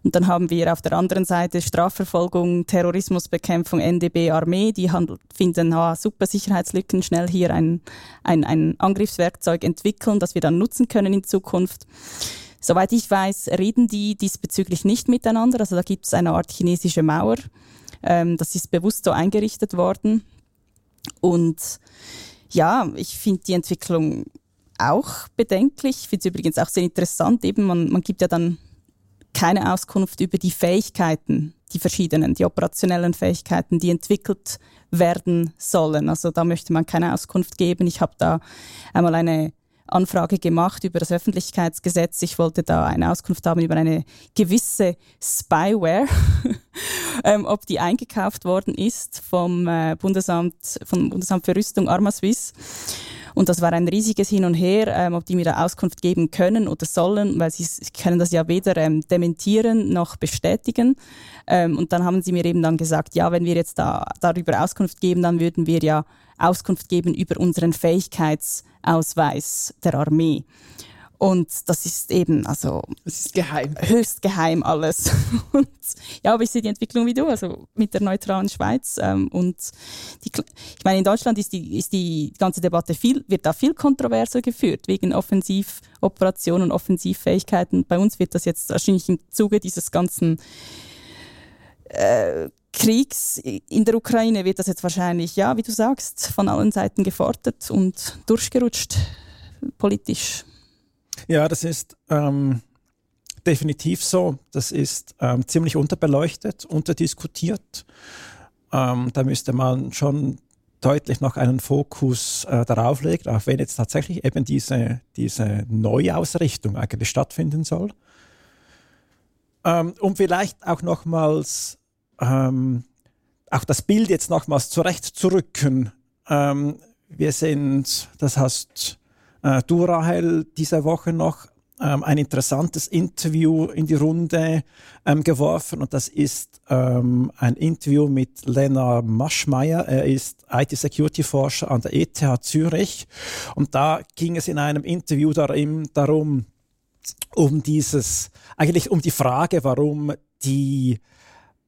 Und dann haben wir auf der anderen Seite Strafverfolgung, Terrorismusbekämpfung, NDB, Armee, die finden, ah, super Sicherheitslücken, schnell hier ein, ein, ein Angriffswerkzeug entwickeln, das wir dann nutzen können in Zukunft. Soweit ich weiß, reden die diesbezüglich nicht miteinander. Also da gibt es eine Art chinesische Mauer. Ähm, das ist bewusst so eingerichtet worden. Und ja, ich finde die Entwicklung auch bedenklich. Ich finde es übrigens auch sehr interessant. Eben, man, man gibt ja dann keine Auskunft über die Fähigkeiten, die verschiedenen, die operationellen Fähigkeiten, die entwickelt werden sollen. Also da möchte man keine Auskunft geben. Ich habe da einmal eine Anfrage gemacht über das Öffentlichkeitsgesetz. Ich wollte da eine Auskunft haben über eine gewisse Spyware, ähm, ob die eingekauft worden ist vom äh, Bundesamt, vom Bundesamt für Rüstung Arma Suisse. Und das war ein riesiges Hin und Her, ähm, ob die mir da Auskunft geben können oder sollen, weil sie, können das ja weder ähm, dementieren noch bestätigen. Ähm, und dann haben sie mir eben dann gesagt, ja, wenn wir jetzt da darüber Auskunft geben, dann würden wir ja Auskunft geben über unseren Fähigkeitsausweis der Armee. Und das ist eben, also. Das ist geheim. Höchst geheim alles. und ja, aber ich sehe die Entwicklung wie du, also mit der neutralen Schweiz. Ähm, und die, ich meine, in Deutschland ist die, ist die ganze Debatte viel, wird da viel kontroverser geführt, wegen Offensivoperationen und Offensivfähigkeiten. Bei uns wird das jetzt wahrscheinlich im Zuge dieses ganzen äh, Kriegs in der Ukraine wird das jetzt wahrscheinlich, ja, wie du sagst, von allen Seiten gefordert und durchgerutscht politisch. Ja, das ist ähm, definitiv so. Das ist ähm, ziemlich unterbeleuchtet, unterdiskutiert. Ähm, da müsste man schon deutlich noch einen Fokus äh, darauf legen, auch wenn jetzt tatsächlich eben diese, diese Neuausrichtung eigentlich stattfinden soll. Ähm, um vielleicht auch nochmals ähm, auch das Bild jetzt nochmals zurechtzurücken. Ähm, wir sind, das hast äh, du, Rahel, diese Woche noch ähm, ein interessantes Interview in die Runde ähm, geworfen und das ist ähm, ein Interview mit Lena Maschmeyer. Er ist IT-Security-Forscher an der ETH Zürich und da ging es in einem Interview darum, um dieses, eigentlich um die Frage, warum die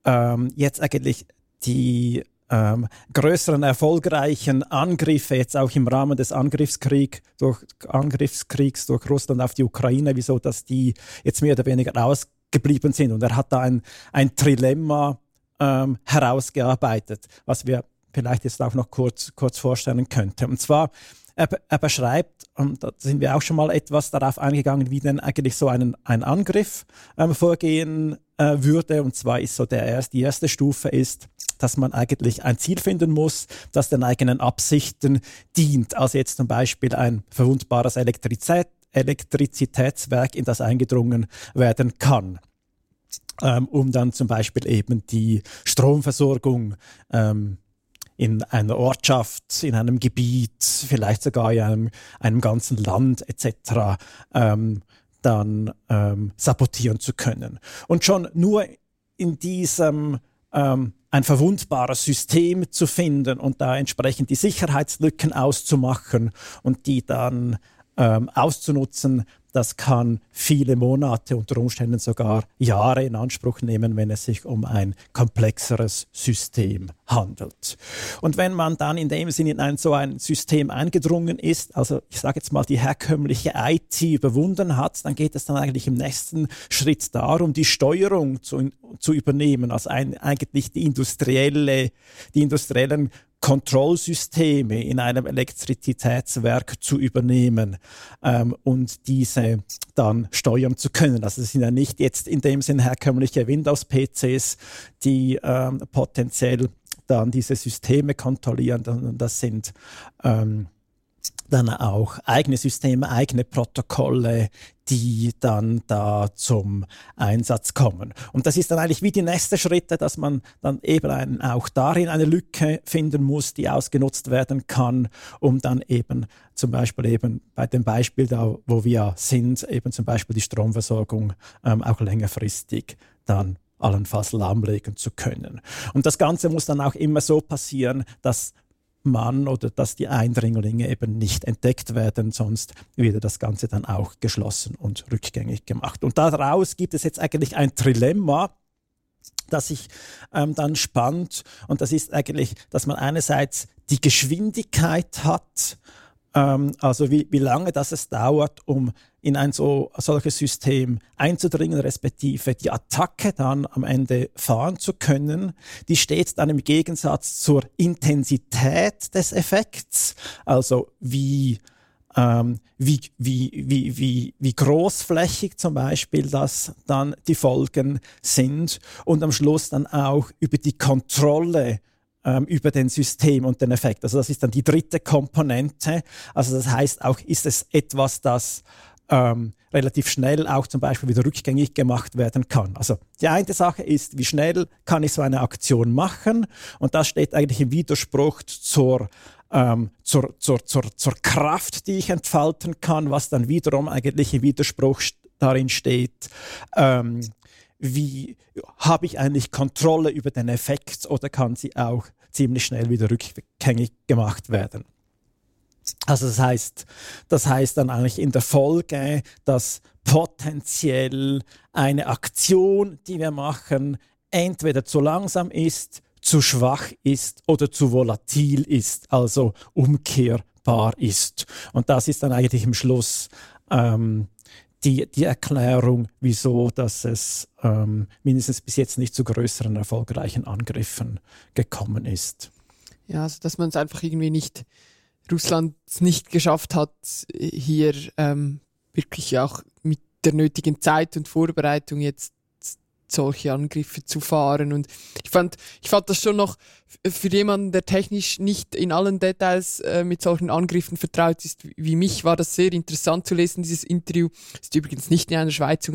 ähm, jetzt eigentlich die ähm, größeren erfolgreichen Angriffe jetzt auch im Rahmen des Angriffskrieg durch, Angriffskriegs durch Russland auf die Ukraine, wieso dass die jetzt mehr oder weniger ausgeblieben sind. Und er hat da ein, ein Trilemma ähm, herausgearbeitet, was wir vielleicht jetzt auch noch kurz, kurz vorstellen könnten. Und zwar, er, er beschreibt, und da sind wir auch schon mal etwas darauf eingegangen, wie denn eigentlich so ein, ein Angriff ähm, vorgehen äh, würde. Und zwar ist so der erst, die erste Stufe ist, dass man eigentlich ein Ziel finden muss, das den eigenen Absichten dient. Also jetzt zum Beispiel ein verwundbares Elektrizität, Elektrizitätswerk, in das eingedrungen werden kann. Ähm, um dann zum Beispiel eben die Stromversorgung ähm, in einer Ortschaft, in einem Gebiet, vielleicht sogar in einem, einem ganzen Land etc. Ähm, dann ähm, sabotieren zu können. Und schon nur in diesem ähm, ein verwundbares System zu finden und da entsprechend die Sicherheitslücken auszumachen und die dann ähm, auszunutzen, das kann viele Monate, unter Umständen sogar Jahre in Anspruch nehmen, wenn es sich um ein komplexeres System handelt. Und wenn man dann in dem Sinne in ein, so ein System eingedrungen ist, also ich sage jetzt mal die herkömmliche IT überwunden hat, dann geht es dann eigentlich im nächsten Schritt darum, die Steuerung zu, zu übernehmen, also ein, eigentlich die industrielle, die industriellen Kontrollsysteme in einem Elektrizitätswerk zu übernehmen ähm, und diese dann steuern zu können. Also es sind ja nicht jetzt in dem Sinn herkömmliche Windows-PCs, die ähm, potenziell dann diese Systeme kontrollieren, sondern das sind ähm, dann auch eigene Systeme, eigene Protokolle, die dann da zum Einsatz kommen. Und das ist dann eigentlich wie die nächste Schritte, dass man dann eben auch darin eine Lücke finden muss, die ausgenutzt werden kann, um dann eben zum Beispiel eben bei dem Beispiel da, wo wir sind, eben zum Beispiel die Stromversorgung ähm, auch längerfristig dann allenfalls lahmlegen zu können. Und das Ganze muss dann auch immer so passieren, dass man oder dass die Eindringlinge eben nicht entdeckt werden, sonst wird das Ganze dann auch geschlossen und rückgängig gemacht. Und daraus gibt es jetzt eigentlich ein Trilemma, das sich ähm, dann spannt und das ist eigentlich, dass man einerseits die Geschwindigkeit hat, ähm, also wie, wie lange das es dauert, um in ein so, solches System einzudringen, respektive die Attacke dann am Ende fahren zu können, die steht dann im Gegensatz zur Intensität des Effekts, also wie ähm, wie, wie, wie, wie, wie großflächig zum Beispiel das dann die Folgen sind und am Schluss dann auch über die Kontrolle ähm, über den System und den Effekt. Also das ist dann die dritte Komponente. Also das heißt auch, ist es etwas, das ähm, relativ schnell auch zum Beispiel wieder rückgängig gemacht werden kann. Also die eine Sache ist, wie schnell kann ich so eine Aktion machen und das steht eigentlich im Widerspruch zur ähm, zur, zur, zur, zur Kraft, die ich entfalten kann, was dann wiederum eigentlich im Widerspruch darin steht, ähm, wie habe ich eigentlich Kontrolle über den Effekt oder kann sie auch ziemlich schnell wieder rückgängig gemacht werden. Also das heißt, das heißt dann eigentlich in der Folge, dass potenziell eine Aktion, die wir machen, entweder zu langsam ist, zu schwach ist oder zu volatil ist, also umkehrbar ist. Und das ist dann eigentlich im Schluss ähm, die, die Erklärung, wieso dass es ähm, mindestens bis jetzt nicht zu größeren erfolgreichen Angriffen gekommen ist. Ja, also dass man es einfach irgendwie nicht, Russland nicht geschafft hat, hier ähm, wirklich auch mit der nötigen Zeit und Vorbereitung jetzt solche Angriffe zu fahren. Und ich fand, ich fand das schon noch für jemanden, der technisch nicht in allen Details äh, mit solchen Angriffen vertraut ist, wie mich, war das sehr interessant zu lesen, dieses Interview. Ist übrigens nicht in einer Schweizer,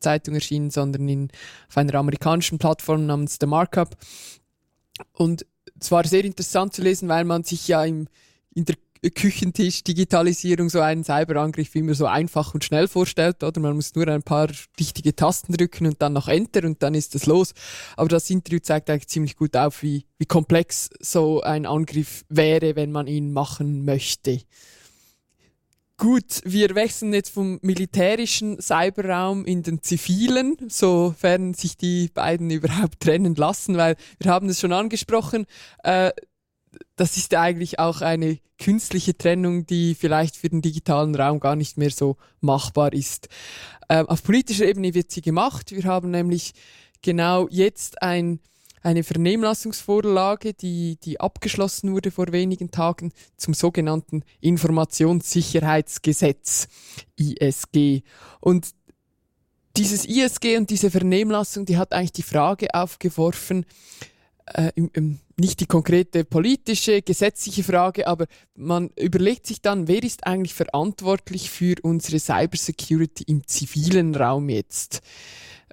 Zeitung erschienen, sondern in, auf einer amerikanischen Plattform namens The Markup. Und es war sehr interessant zu lesen, weil man sich ja im, in der Küchentisch-Digitalisierung so einen Cyberangriff immer so einfach und schnell vorstellt, oder? Man muss nur ein paar richtige Tasten drücken und dann noch Enter und dann ist es los. Aber das Interview zeigt eigentlich ziemlich gut auf, wie, wie komplex so ein Angriff wäre, wenn man ihn machen möchte. Gut, wir wechseln jetzt vom militärischen Cyberraum in den zivilen, sofern sich die beiden überhaupt trennen lassen, weil wir haben es schon angesprochen, äh, das ist eigentlich auch eine künstliche Trennung, die vielleicht für den digitalen Raum gar nicht mehr so machbar ist. Ähm, auf politischer Ebene wird sie gemacht. Wir haben nämlich genau jetzt ein, eine Vernehmlassungsvorlage, die, die abgeschlossen wurde vor wenigen Tagen zum sogenannten Informationssicherheitsgesetz ISG. Und dieses ISG und diese Vernehmlassung, die hat eigentlich die Frage aufgeworfen, äh, im, im, nicht die konkrete politische, gesetzliche Frage, aber man überlegt sich dann, wer ist eigentlich verantwortlich für unsere Cybersecurity im zivilen Raum jetzt?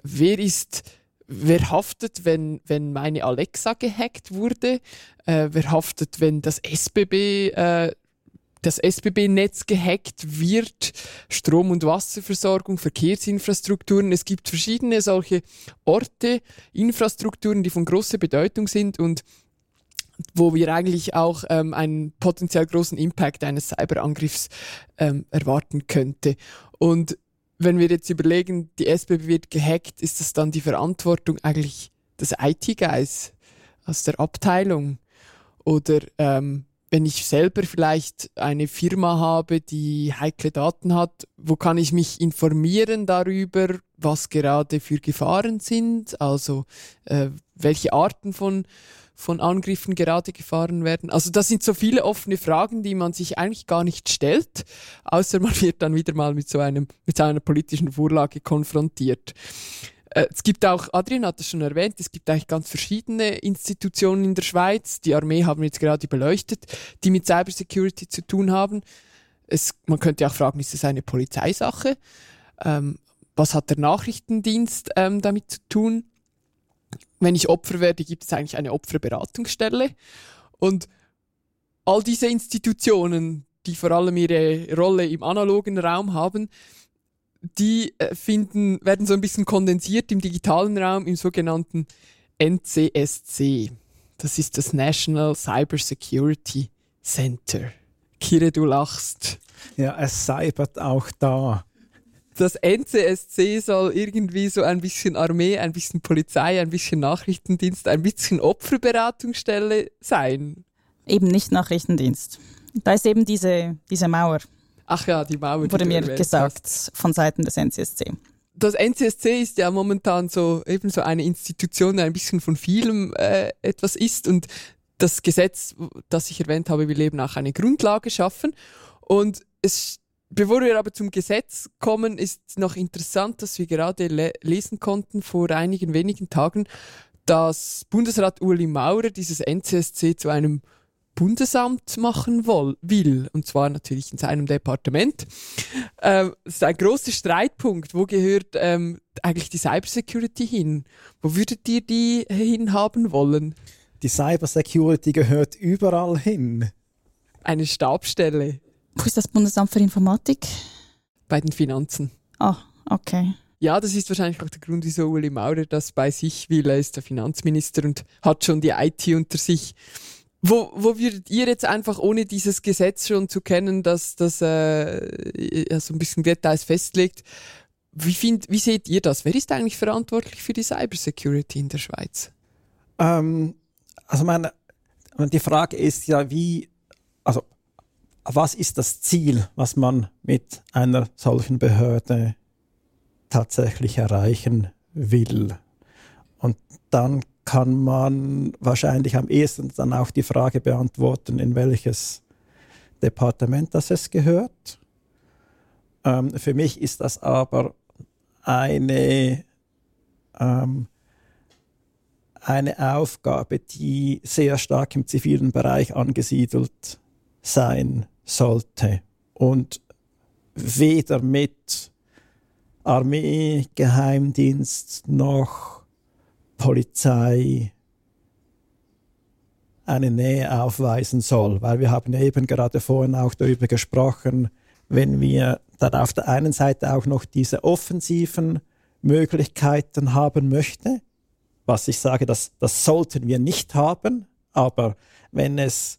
Wer ist wer haftet, wenn, wenn meine Alexa gehackt wurde? Äh, wer haftet, wenn das SBB äh, das SBB-Netz gehackt wird, Strom- und Wasserversorgung, Verkehrsinfrastrukturen. Es gibt verschiedene solche Orte, Infrastrukturen, die von großer Bedeutung sind und wo wir eigentlich auch ähm, einen potenziell großen Impact eines Cyberangriffs ähm, erwarten könnte. Und wenn wir jetzt überlegen, die SBB wird gehackt, ist das dann die Verantwortung eigentlich des IT-Guys aus der Abteilung? Oder ähm, wenn ich selber vielleicht eine Firma habe, die heikle Daten hat, wo kann ich mich informieren darüber, was gerade für Gefahren sind, also äh, welche Arten von, von Angriffen gerade gefahren werden. Also das sind so viele offene Fragen, die man sich eigentlich gar nicht stellt, außer man wird dann wieder mal mit so einem, mit so einer politischen Vorlage konfrontiert. Äh, es gibt auch, Adrian hat es schon erwähnt, es gibt eigentlich ganz verschiedene Institutionen in der Schweiz. Die Armee haben wir jetzt gerade beleuchtet, die mit Cybersecurity zu tun haben. Es, man könnte auch fragen, ist es eine Polizeisache? Ähm, was hat der Nachrichtendienst ähm, damit zu tun? Wenn ich Opfer werde, gibt es eigentlich eine Opferberatungsstelle. Und all diese Institutionen, die vor allem ihre Rolle im analogen Raum haben, die äh, finden, werden so ein bisschen kondensiert im digitalen Raum im sogenannten NCSC. Das ist das National Cyber Security Center. Kire, du lachst. Ja, es cybert auch da. Das NCSC soll irgendwie so ein bisschen Armee, ein bisschen Polizei, ein bisschen Nachrichtendienst, ein bisschen Opferberatungsstelle sein. Eben nicht Nachrichtendienst. Da ist eben diese, diese Mauer. Ach ja, die Mauer. Wurde mir gesagt hast. von Seiten des NCSC. Das NCSC ist ja momentan so eben so eine Institution, die ein bisschen von vielem äh, etwas ist und das Gesetz, das ich erwähnt habe, will eben auch eine Grundlage schaffen. Und es, bevor wir aber zum Gesetz kommen, ist noch interessant, dass wir gerade le lesen konnten vor einigen wenigen Tagen, dass Bundesrat Uli Maurer dieses NCSC zu einem Bundesamt machen woll, will, und zwar natürlich in seinem Departement. Ähm, das ist ein großer Streitpunkt. Wo gehört ähm, eigentlich die Cybersecurity hin? Wo würdet ihr die hinhaben wollen? Die Cybersecurity gehört überall hin. Eine Stabstelle. Wo ist das Bundesamt für Informatik? Bei den Finanzen. Ah, oh, okay. Ja, das ist wahrscheinlich auch der Grund, wieso Uli Maurer das bei sich will. Er ist der Finanzminister und hat schon die IT unter sich. Wo, wo würdet ihr jetzt einfach, ohne dieses Gesetz schon zu kennen, dass das äh, ja, so ein bisschen Details festlegt, wie, find, wie seht ihr das? Wer ist eigentlich verantwortlich für die Cybersecurity in der Schweiz? Ähm, also meine, die Frage ist ja, wie, also was ist das Ziel, was man mit einer solchen Behörde tatsächlich erreichen will? Und dann kann man wahrscheinlich am ehesten dann auch die Frage beantworten, in welches Departement das es gehört. Ähm, für mich ist das aber eine, ähm, eine Aufgabe, die sehr stark im zivilen Bereich angesiedelt sein sollte und weder mit Armee, Geheimdienst noch Polizei eine Nähe aufweisen soll, weil wir haben eben gerade vorhin auch darüber gesprochen, wenn wir dann auf der einen Seite auch noch diese offensiven Möglichkeiten haben möchte, was ich sage, das, das sollten wir nicht haben, aber wenn es,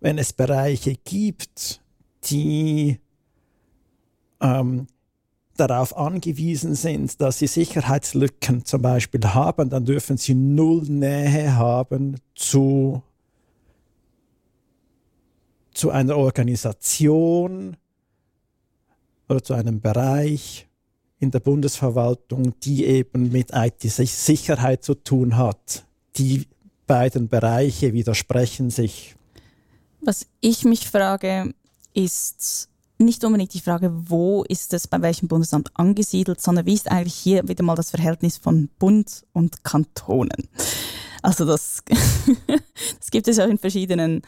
wenn es Bereiche gibt, die ähm, darauf angewiesen sind, dass sie Sicherheitslücken zum Beispiel haben, dann dürfen sie null Nähe haben zu, zu einer Organisation oder zu einem Bereich in der Bundesverwaltung, die eben mit IT-Sicherheit zu tun hat. Die beiden Bereiche widersprechen sich. Was ich mich frage, ist, nicht unbedingt die Frage, wo ist es bei welchem Bundesamt angesiedelt, sondern wie ist eigentlich hier wieder mal das Verhältnis von Bund und Kantonen? Also das, das gibt es ja in verschiedenen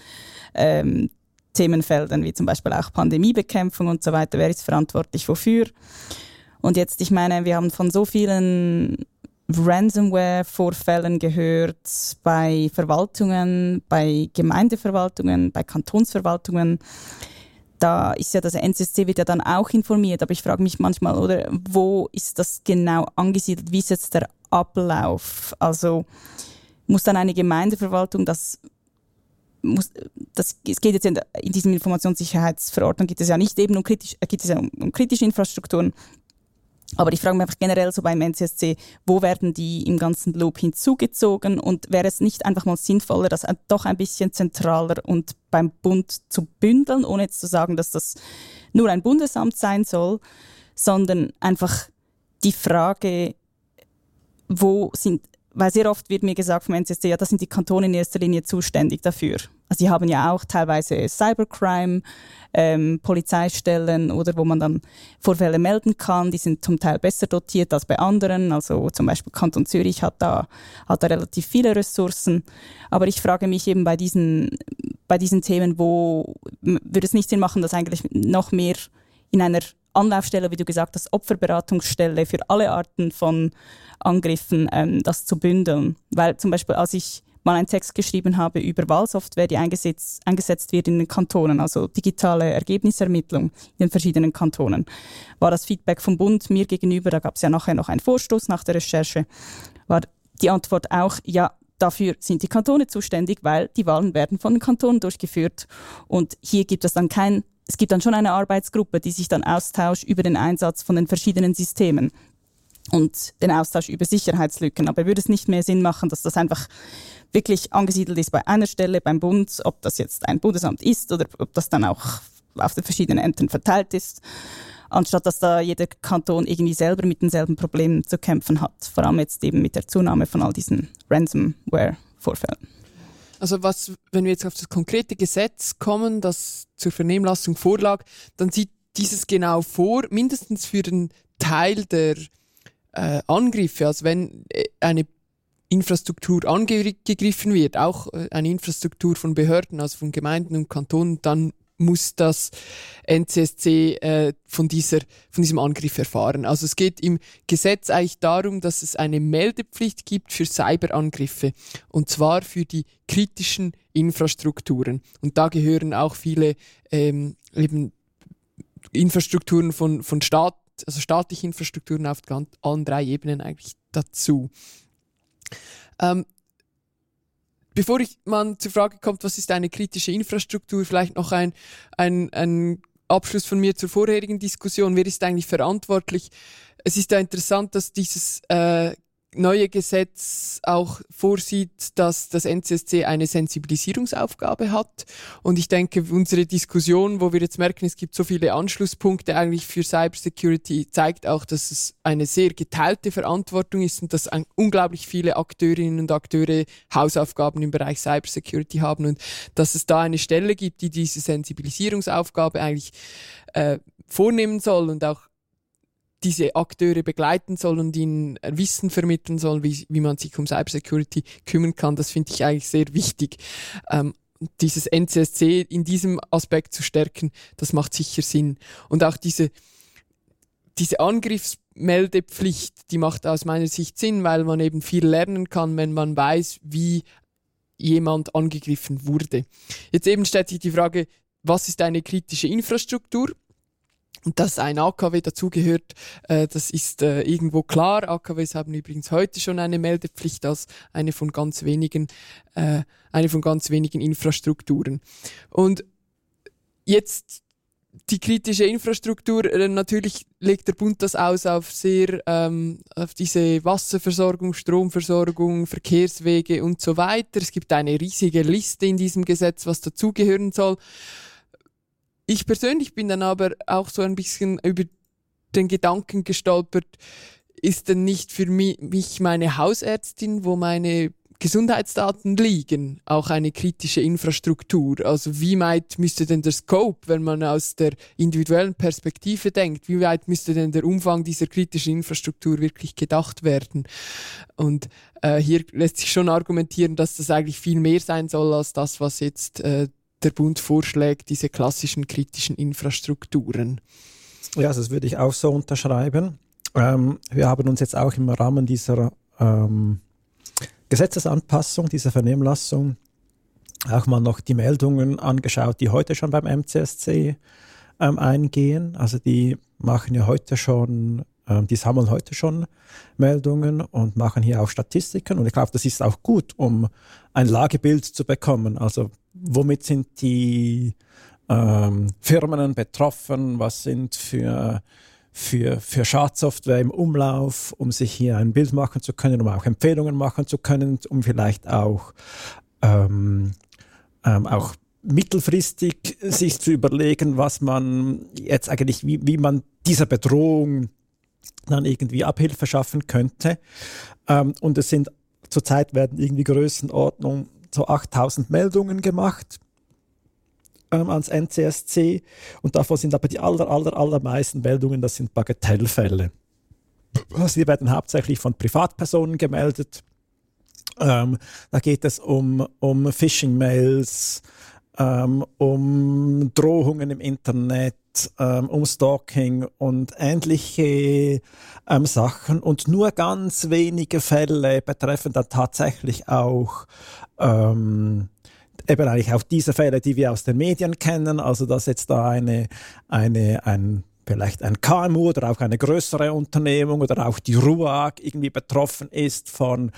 ähm, Themenfeldern, wie zum Beispiel auch Pandemiebekämpfung und so weiter. Wer ist verantwortlich wofür? Und jetzt, ich meine, wir haben von so vielen Ransomware-Vorfällen gehört bei Verwaltungen, bei Gemeindeverwaltungen, bei Kantonsverwaltungen da ist ja das NCSC wird ja dann auch informiert, aber ich frage mich manchmal, oder wo ist das genau angesiedelt? Wie ist jetzt der Ablauf? Also muss dann eine Gemeindeverwaltung das muss, das, es geht jetzt in, in diesem Informationssicherheitsverordnung geht es ja nicht eben um kritisch, äh, geht es ja um, um kritische Infrastrukturen, aber ich frage mich einfach generell so beim NCSC, wo werden die im ganzen Loop hinzugezogen? Und wäre es nicht einfach mal sinnvoller, das doch ein bisschen zentraler und beim Bund zu bündeln, ohne jetzt zu sagen, dass das nur ein Bundesamt sein soll, sondern einfach die Frage, wo sind, weil sehr oft wird mir gesagt vom NCSC, ja, das sind die Kantone in erster Linie zuständig dafür. Also sie haben ja auch teilweise Cybercrime, ähm, Polizeistellen oder wo man dann Vorfälle melden kann. Die sind zum Teil besser dotiert als bei anderen. Also zum Beispiel Kanton Zürich hat da, hat da relativ viele Ressourcen. Aber ich frage mich eben bei diesen, bei diesen Themen, wo würde es nicht Sinn machen, dass eigentlich noch mehr in einer Anlaufstelle, wie du gesagt hast, Opferberatungsstelle für alle Arten von Angriffen, ähm, das zu bündeln. Weil zum Beispiel, als ich mal einen Text geschrieben habe über Wahlsoftware, die eingesetzt, eingesetzt wird in den Kantonen, also digitale Ergebnisermittlung in den verschiedenen Kantonen, war das Feedback vom Bund mir gegenüber, da gab es ja nachher noch einen Vorstoß nach der Recherche, war die Antwort auch, ja, dafür sind die Kantone zuständig, weil die Wahlen werden von den Kantonen durchgeführt und hier gibt es dann kein es gibt dann schon eine Arbeitsgruppe, die sich dann austauscht über den Einsatz von den verschiedenen Systemen und den Austausch über Sicherheitslücken. Aber würde es nicht mehr Sinn machen, dass das einfach wirklich angesiedelt ist bei einer Stelle beim Bund, ob das jetzt ein Bundesamt ist oder ob das dann auch auf den verschiedenen Ämtern verteilt ist, anstatt dass da jeder Kanton irgendwie selber mit denselben Problemen zu kämpfen hat. Vor allem jetzt eben mit der Zunahme von all diesen Ransomware-Vorfällen. Also was, wenn wir jetzt auf das konkrete Gesetz kommen, das zur Vernehmlassung vorlag, dann sieht dieses genau vor, mindestens für den Teil der äh, Angriffe, also wenn äh, eine Infrastruktur angegriffen wird, auch äh, eine Infrastruktur von Behörden, also von Gemeinden und Kantonen, dann muss das NCSC äh, von, dieser, von diesem Angriff erfahren. Also es geht im Gesetz eigentlich darum, dass es eine Meldepflicht gibt für Cyberangriffe und zwar für die kritischen Infrastrukturen. Und da gehören auch viele ähm, eben Infrastrukturen von, von Staat, also staatliche Infrastrukturen auf allen drei Ebenen eigentlich dazu. Ähm, bevor ich mal zur Frage kommt, was ist eine kritische Infrastruktur, vielleicht noch ein, ein, ein Abschluss von mir zur vorherigen Diskussion. Wer ist eigentlich verantwortlich? Es ist ja interessant, dass dieses äh, neue Gesetz auch vorsieht, dass das NCSC eine Sensibilisierungsaufgabe hat. Und ich denke, unsere Diskussion, wo wir jetzt merken, es gibt so viele Anschlusspunkte eigentlich für Cybersecurity, zeigt auch, dass es eine sehr geteilte Verantwortung ist und dass unglaublich viele Akteurinnen und Akteure Hausaufgaben im Bereich Cybersecurity haben und dass es da eine Stelle gibt, die diese Sensibilisierungsaufgabe eigentlich äh, vornehmen soll und auch diese Akteure begleiten soll und ihnen Wissen vermitteln soll, wie, wie man sich um Cybersecurity kümmern kann. Das finde ich eigentlich sehr wichtig. Ähm, dieses NCSC in diesem Aspekt zu stärken, das macht sicher Sinn. Und auch diese, diese Angriffsmeldepflicht, die macht aus meiner Sicht Sinn, weil man eben viel lernen kann, wenn man weiß, wie jemand angegriffen wurde. Jetzt eben stellt sich die Frage, was ist eine kritische Infrastruktur? Und dass ein AKW dazugehört, äh, das ist äh, irgendwo klar. AKWs haben übrigens heute schon eine Meldepflicht als eine von ganz wenigen, äh, eine von ganz wenigen Infrastrukturen. Und jetzt die kritische Infrastruktur, äh, natürlich legt der Bund das aus auf sehr, ähm, auf diese Wasserversorgung, Stromversorgung, Verkehrswege und so weiter. Es gibt eine riesige Liste in diesem Gesetz, was dazugehören soll. Ich persönlich bin dann aber auch so ein bisschen über den Gedanken gestolpert, ist denn nicht für mich meine Hausärztin, wo meine Gesundheitsdaten liegen, auch eine kritische Infrastruktur. Also wie weit müsste denn der Scope, wenn man aus der individuellen Perspektive denkt, wie weit müsste denn der Umfang dieser kritischen Infrastruktur wirklich gedacht werden? Und äh, hier lässt sich schon argumentieren, dass das eigentlich viel mehr sein soll als das, was jetzt äh, der Bund vorschlägt, diese klassischen kritischen Infrastrukturen. Ja, das würde ich auch so unterschreiben. Ähm, wir haben uns jetzt auch im Rahmen dieser ähm, Gesetzesanpassung, dieser Vernehmlassung, auch mal noch die Meldungen angeschaut, die heute schon beim MCSC ähm, eingehen. Also die machen ja heute schon, ähm, die sammeln heute schon Meldungen und machen hier auch Statistiken. Und ich glaube, das ist auch gut, um ein Lagebild zu bekommen. Also womit sind die ähm, Firmen betroffen, was sind für, für, für Schadsoftware im Umlauf, um sich hier ein Bild machen zu können, um auch Empfehlungen machen zu können, um vielleicht auch, ähm, ähm, auch mittelfristig sich zu überlegen, was man jetzt eigentlich, wie, wie man dieser Bedrohung dann irgendwie Abhilfe schaffen könnte. Ähm, und es sind zurzeit werden irgendwie Größenordnung so 8000 Meldungen gemacht ähm, ans NCSC und davon sind aber die aller, aller, allermeisten Meldungen, das sind Bagatellfälle. Also die werden hauptsächlich von Privatpersonen gemeldet. Ähm, da geht es um, um Phishing-Mails, ähm, um Drohungen im Internet, ähm, um Stalking und ähnliche ähm, Sachen. Und nur ganz wenige Fälle betreffen dann tatsächlich auch ähm, eben eigentlich auch diese Fälle, die wir aus den Medien kennen, also dass jetzt da eine, eine, ein vielleicht ein KMU oder auch eine größere Unternehmung oder auch die RUAG irgendwie betroffen ist von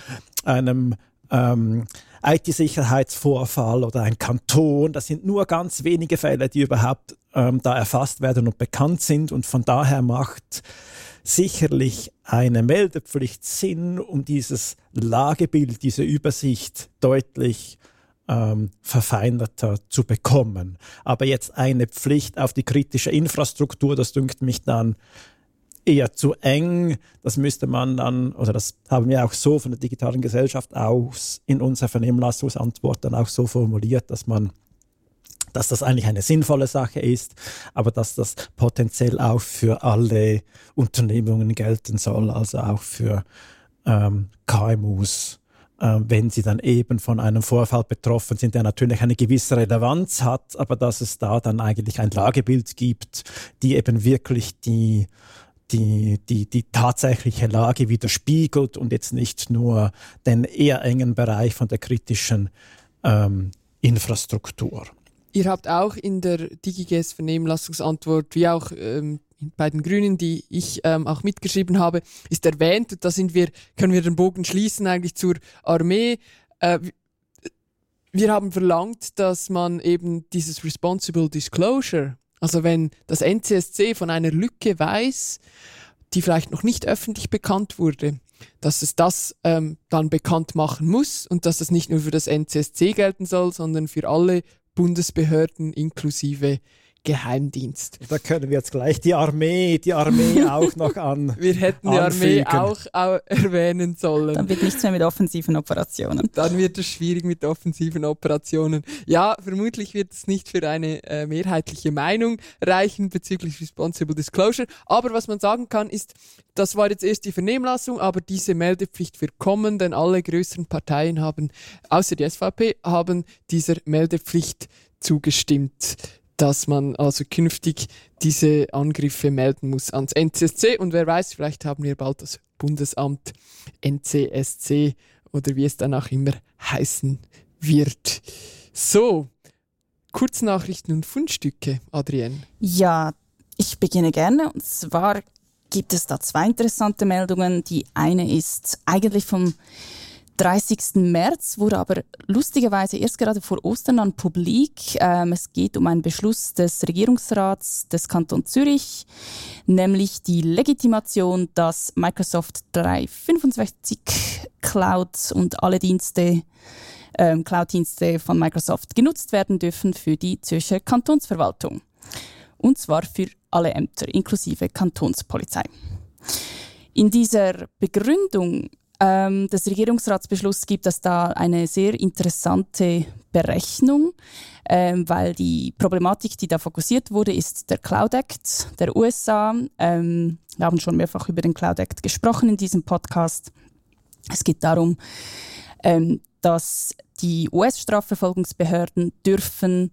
einem ähm, IT-Sicherheitsvorfall oder ein Kanton. Das sind nur ganz wenige Fälle, die überhaupt ähm, da erfasst werden und bekannt sind. Und von daher macht sicherlich eine Meldepflicht Sinn, um dieses Lagebild, diese Übersicht deutlich ähm, verfeinerter zu bekommen. Aber jetzt eine Pflicht auf die kritische Infrastruktur, das dünkt mich dann eher zu eng. Das müsste man dann, oder das haben wir auch so von der digitalen Gesellschaft aus in unserer Vernehmlassungsantwort dann auch so formuliert, dass man dass das eigentlich eine sinnvolle Sache ist, aber dass das potenziell auch für alle Unternehmungen gelten soll, also auch für ähm, KMUs, äh, wenn sie dann eben von einem Vorfall betroffen sind, der natürlich eine gewisse Relevanz hat, aber dass es da dann eigentlich ein Lagebild gibt, die eben wirklich die die, die, die tatsächliche Lage widerspiegelt und jetzt nicht nur den eher engen Bereich von der kritischen ähm, Infrastruktur. Ihr habt auch in der DigiGS Vernehmlassungsantwort wie auch ähm, bei den Grünen, die ich ähm, auch mitgeschrieben habe, ist erwähnt. Da sind wir, können wir den Bogen schließen eigentlich zur Armee. Äh, wir haben verlangt, dass man eben dieses Responsible Disclosure, also wenn das NCSC von einer Lücke weiß, die vielleicht noch nicht öffentlich bekannt wurde, dass es das ähm, dann bekannt machen muss und dass das nicht nur für das NCSC gelten soll, sondern für alle Bundesbehörden inklusive Geheimdienst. Da können wir jetzt gleich die Armee, die Armee auch noch an. Wir hätten die Armee auch, auch, erwähnen sollen. Dann wird nichts mehr mit offensiven Operationen. Dann wird es schwierig mit offensiven Operationen. Ja, vermutlich wird es nicht für eine äh, mehrheitliche Meinung reichen bezüglich Responsible Disclosure. Aber was man sagen kann, ist, das war jetzt erst die Vernehmlassung, aber diese Meldepflicht wird kommen, denn alle größeren Parteien haben, außer die SVP, haben dieser Meldepflicht zugestimmt dass man also künftig diese Angriffe melden muss ans NCSC und wer weiß, vielleicht haben wir bald das Bundesamt NCSC oder wie es dann auch immer heißen wird. So, Kurznachrichten und Fundstücke, Adrienne. Ja, ich beginne gerne und zwar gibt es da zwei interessante Meldungen. Die eine ist eigentlich vom 30. März wurde aber lustigerweise erst gerade vor Ostern an publik. Ähm, es geht um einen Beschluss des Regierungsrats des Kantons Zürich, nämlich die Legitimation, dass Microsoft 365 Cloud und alle Dienste ähm, Cloud-Dienste von Microsoft genutzt werden dürfen für die Zürcher Kantonsverwaltung. Und zwar für alle Ämter, inklusive Kantonspolizei. In dieser Begründung ähm, des Regierungsratsbeschlusses gibt es da eine sehr interessante Berechnung, ähm, weil die Problematik, die da fokussiert wurde, ist der Cloud Act der USA. Ähm, wir haben schon mehrfach über den Cloud Act gesprochen in diesem Podcast. Es geht darum, ähm, dass die US-Strafverfolgungsbehörden dürfen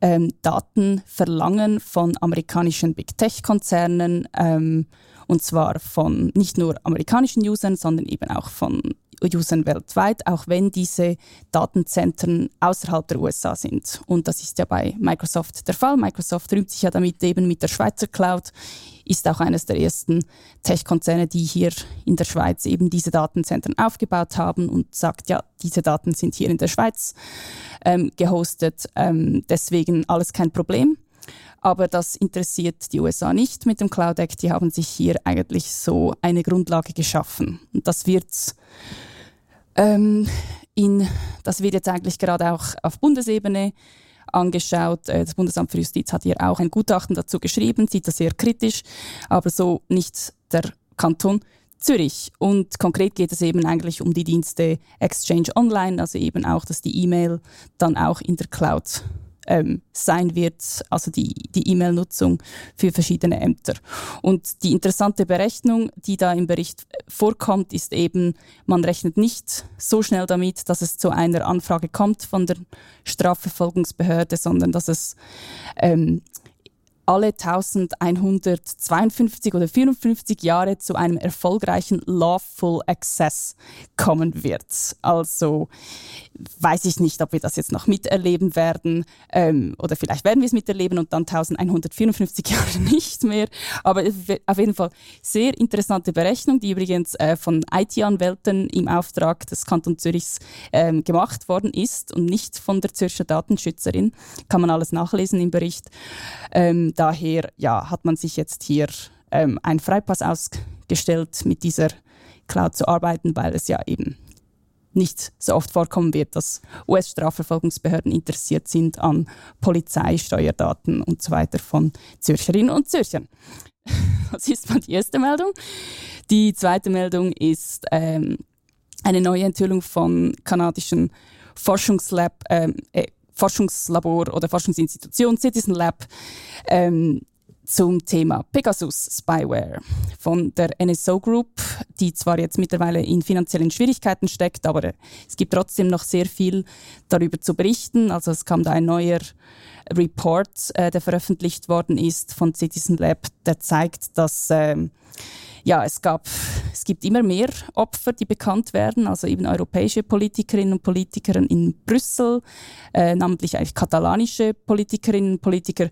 ähm, Daten verlangen von amerikanischen Big Tech-Konzernen ähm, und zwar von nicht nur amerikanischen Usern, sondern eben auch von Usern weltweit, auch wenn diese Datenzentren außerhalb der USA sind. Und das ist ja bei Microsoft der Fall. Microsoft rühmt sich ja damit eben mit der Schweizer Cloud, ist auch eines der ersten Tech-Konzerne, die hier in der Schweiz eben diese Datenzentren aufgebaut haben und sagt, ja, diese Daten sind hier in der Schweiz ähm, gehostet, ähm, deswegen alles kein Problem. Aber das interessiert die USA nicht mit dem Cloud Act. Die haben sich hier eigentlich so eine Grundlage geschaffen. Und das wird, ähm, in, das wird jetzt eigentlich gerade auch auf Bundesebene angeschaut. Äh, das Bundesamt für Justiz hat hier auch ein Gutachten dazu geschrieben, sieht das sehr kritisch, aber so nicht der Kanton Zürich. Und konkret geht es eben eigentlich um die Dienste Exchange Online, also eben auch, dass die E-Mail dann auch in der Cloud ähm, sein wird, also die, die E-Mail-Nutzung für verschiedene Ämter. Und die interessante Berechnung, die da im Bericht vorkommt, ist eben, man rechnet nicht so schnell damit, dass es zu einer Anfrage kommt von der Strafverfolgungsbehörde, sondern dass es ähm, alle 1152 oder 54 Jahre zu einem erfolgreichen Lawful Access kommen wird. Also weiß ich nicht, ob wir das jetzt noch miterleben werden ähm, oder vielleicht werden wir es miterleben und dann 1154 Jahre nicht mehr. Aber auf jeden Fall sehr interessante Berechnung, die übrigens äh, von IT-Anwälten im Auftrag des Kantons Zürichs ähm, gemacht worden ist und nicht von der Zürcher Datenschützerin. Kann man alles nachlesen im Bericht. Ähm, daher ja, hat man sich jetzt hier ähm, einen Freipass ausgestellt, mit dieser Cloud zu arbeiten, weil es ja eben nicht so oft vorkommen wird, dass US-Strafverfolgungsbehörden interessiert sind an Polizeisteuerdaten und so weiter von Zürcherinnen und Zürchern. Das ist mal die erste Meldung. Die zweite Meldung ist ähm, eine neue Enthüllung von kanadischen Forschungslab, ähm, äh, Forschungslabor oder Forschungsinstitution Citizen Lab ähm, zum Thema Pegasus Spyware von der NSO Group, die zwar jetzt mittlerweile in finanziellen Schwierigkeiten steckt, aber es gibt trotzdem noch sehr viel darüber zu berichten. Also es kam da ein neuer Report, äh, der veröffentlicht worden ist von Citizen Lab, der zeigt, dass äh, ja, es gab, es gibt immer mehr Opfer, die bekannt werden, also eben europäische Politikerinnen und Politiker in Brüssel, äh, namentlich eigentlich katalanische Politikerinnen und Politiker,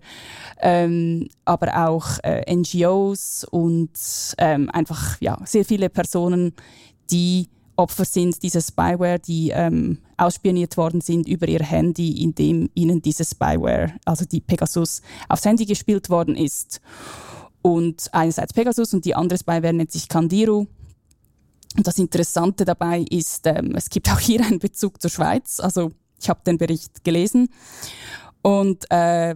ähm, aber auch äh, NGOs und ähm, einfach ja sehr viele Personen, die Opfer sind dieser Spyware, die ähm, ausspioniert worden sind über ihr Handy, indem ihnen diese Spyware, also die Pegasus, aufs Handy gespielt worden ist. Und einerseits Pegasus und die andere Spyware nennt sich Candiru. Und das Interessante dabei ist, ähm, es gibt auch hier einen Bezug zur Schweiz. Also ich habe den Bericht gelesen. Und äh,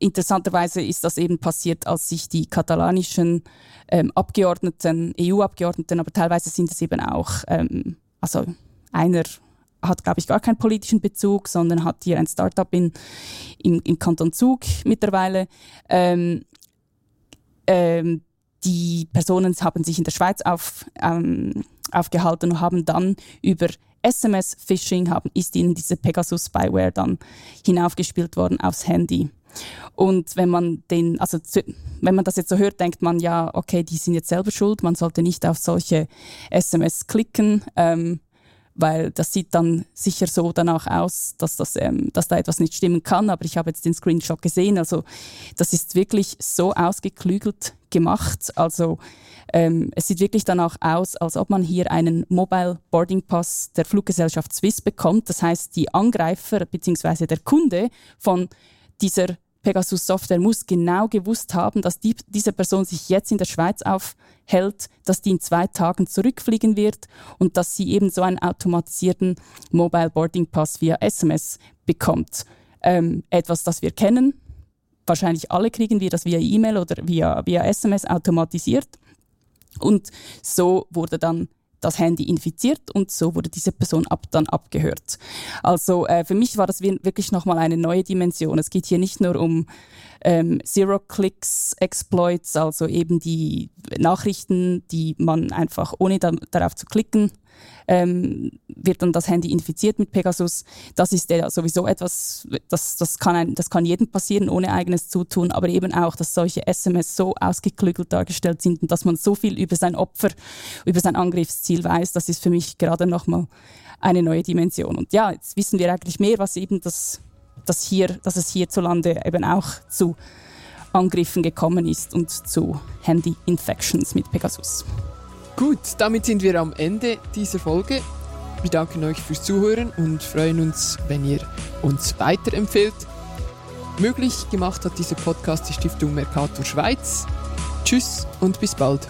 interessanterweise ist das eben passiert, als sich die katalanischen ähm, Abgeordneten, EU-Abgeordneten, aber teilweise sind es eben auch, ähm, also einer hat, glaube ich, gar keinen politischen Bezug, sondern hat hier ein Startup in, im, im Kanton Zug mittlerweile. Ähm, ähm, die Personen haben sich in der Schweiz auf, ähm, aufgehalten und haben dann über SMS-Phishing haben, ist ihnen diese Pegasus-Spyware dann hinaufgespielt worden aufs Handy. Und wenn man den, also wenn man das jetzt so hört, denkt man ja, okay, die sind jetzt selber schuld, man sollte nicht auf solche SMS klicken. Ähm, weil das sieht dann sicher so danach aus, dass, das, ähm, dass da etwas nicht stimmen kann. Aber ich habe jetzt den Screenshot gesehen. Also das ist wirklich so ausgeklügelt gemacht. Also ähm, es sieht wirklich danach aus, als ob man hier einen Mobile Boarding Pass der Fluggesellschaft Swiss bekommt. Das heißt, die Angreifer bzw. der Kunde von dieser Pegasus Software muss genau gewusst haben, dass die, diese Person sich jetzt in der Schweiz aufhält, dass die in zwei Tagen zurückfliegen wird und dass sie eben so einen automatisierten Mobile Boarding Pass via SMS bekommt. Ähm, etwas, das wir kennen. Wahrscheinlich alle kriegen wir das via E-Mail oder via, via SMS automatisiert. Und so wurde dann das Handy infiziert und so wurde diese Person ab, dann abgehört. Also äh, für mich war das wirklich nochmal eine neue Dimension. Es geht hier nicht nur um ähm, Zero-Clicks-Exploits, also eben die Nachrichten, die man einfach ohne da, darauf zu klicken ähm, wird dann das Handy infiziert mit Pegasus. Das ist ja sowieso etwas, das, das, kann ein, das kann jedem passieren ohne eigenes Zutun, aber eben auch, dass solche SMS so ausgeklügelt dargestellt sind und dass man so viel über sein Opfer, über sein Angriffsziel weiß, das ist für mich gerade nochmal eine neue Dimension. Und ja, jetzt wissen wir eigentlich mehr, was eben das, das hier, dass es hierzulande eben auch zu Angriffen gekommen ist und zu Handy-Infections mit Pegasus. Gut, damit sind wir am Ende dieser Folge. Wir danken euch fürs Zuhören und freuen uns, wenn ihr uns weiterempfehlt. Möglich gemacht hat dieser Podcast die Stiftung Mercator Schweiz. Tschüss und bis bald.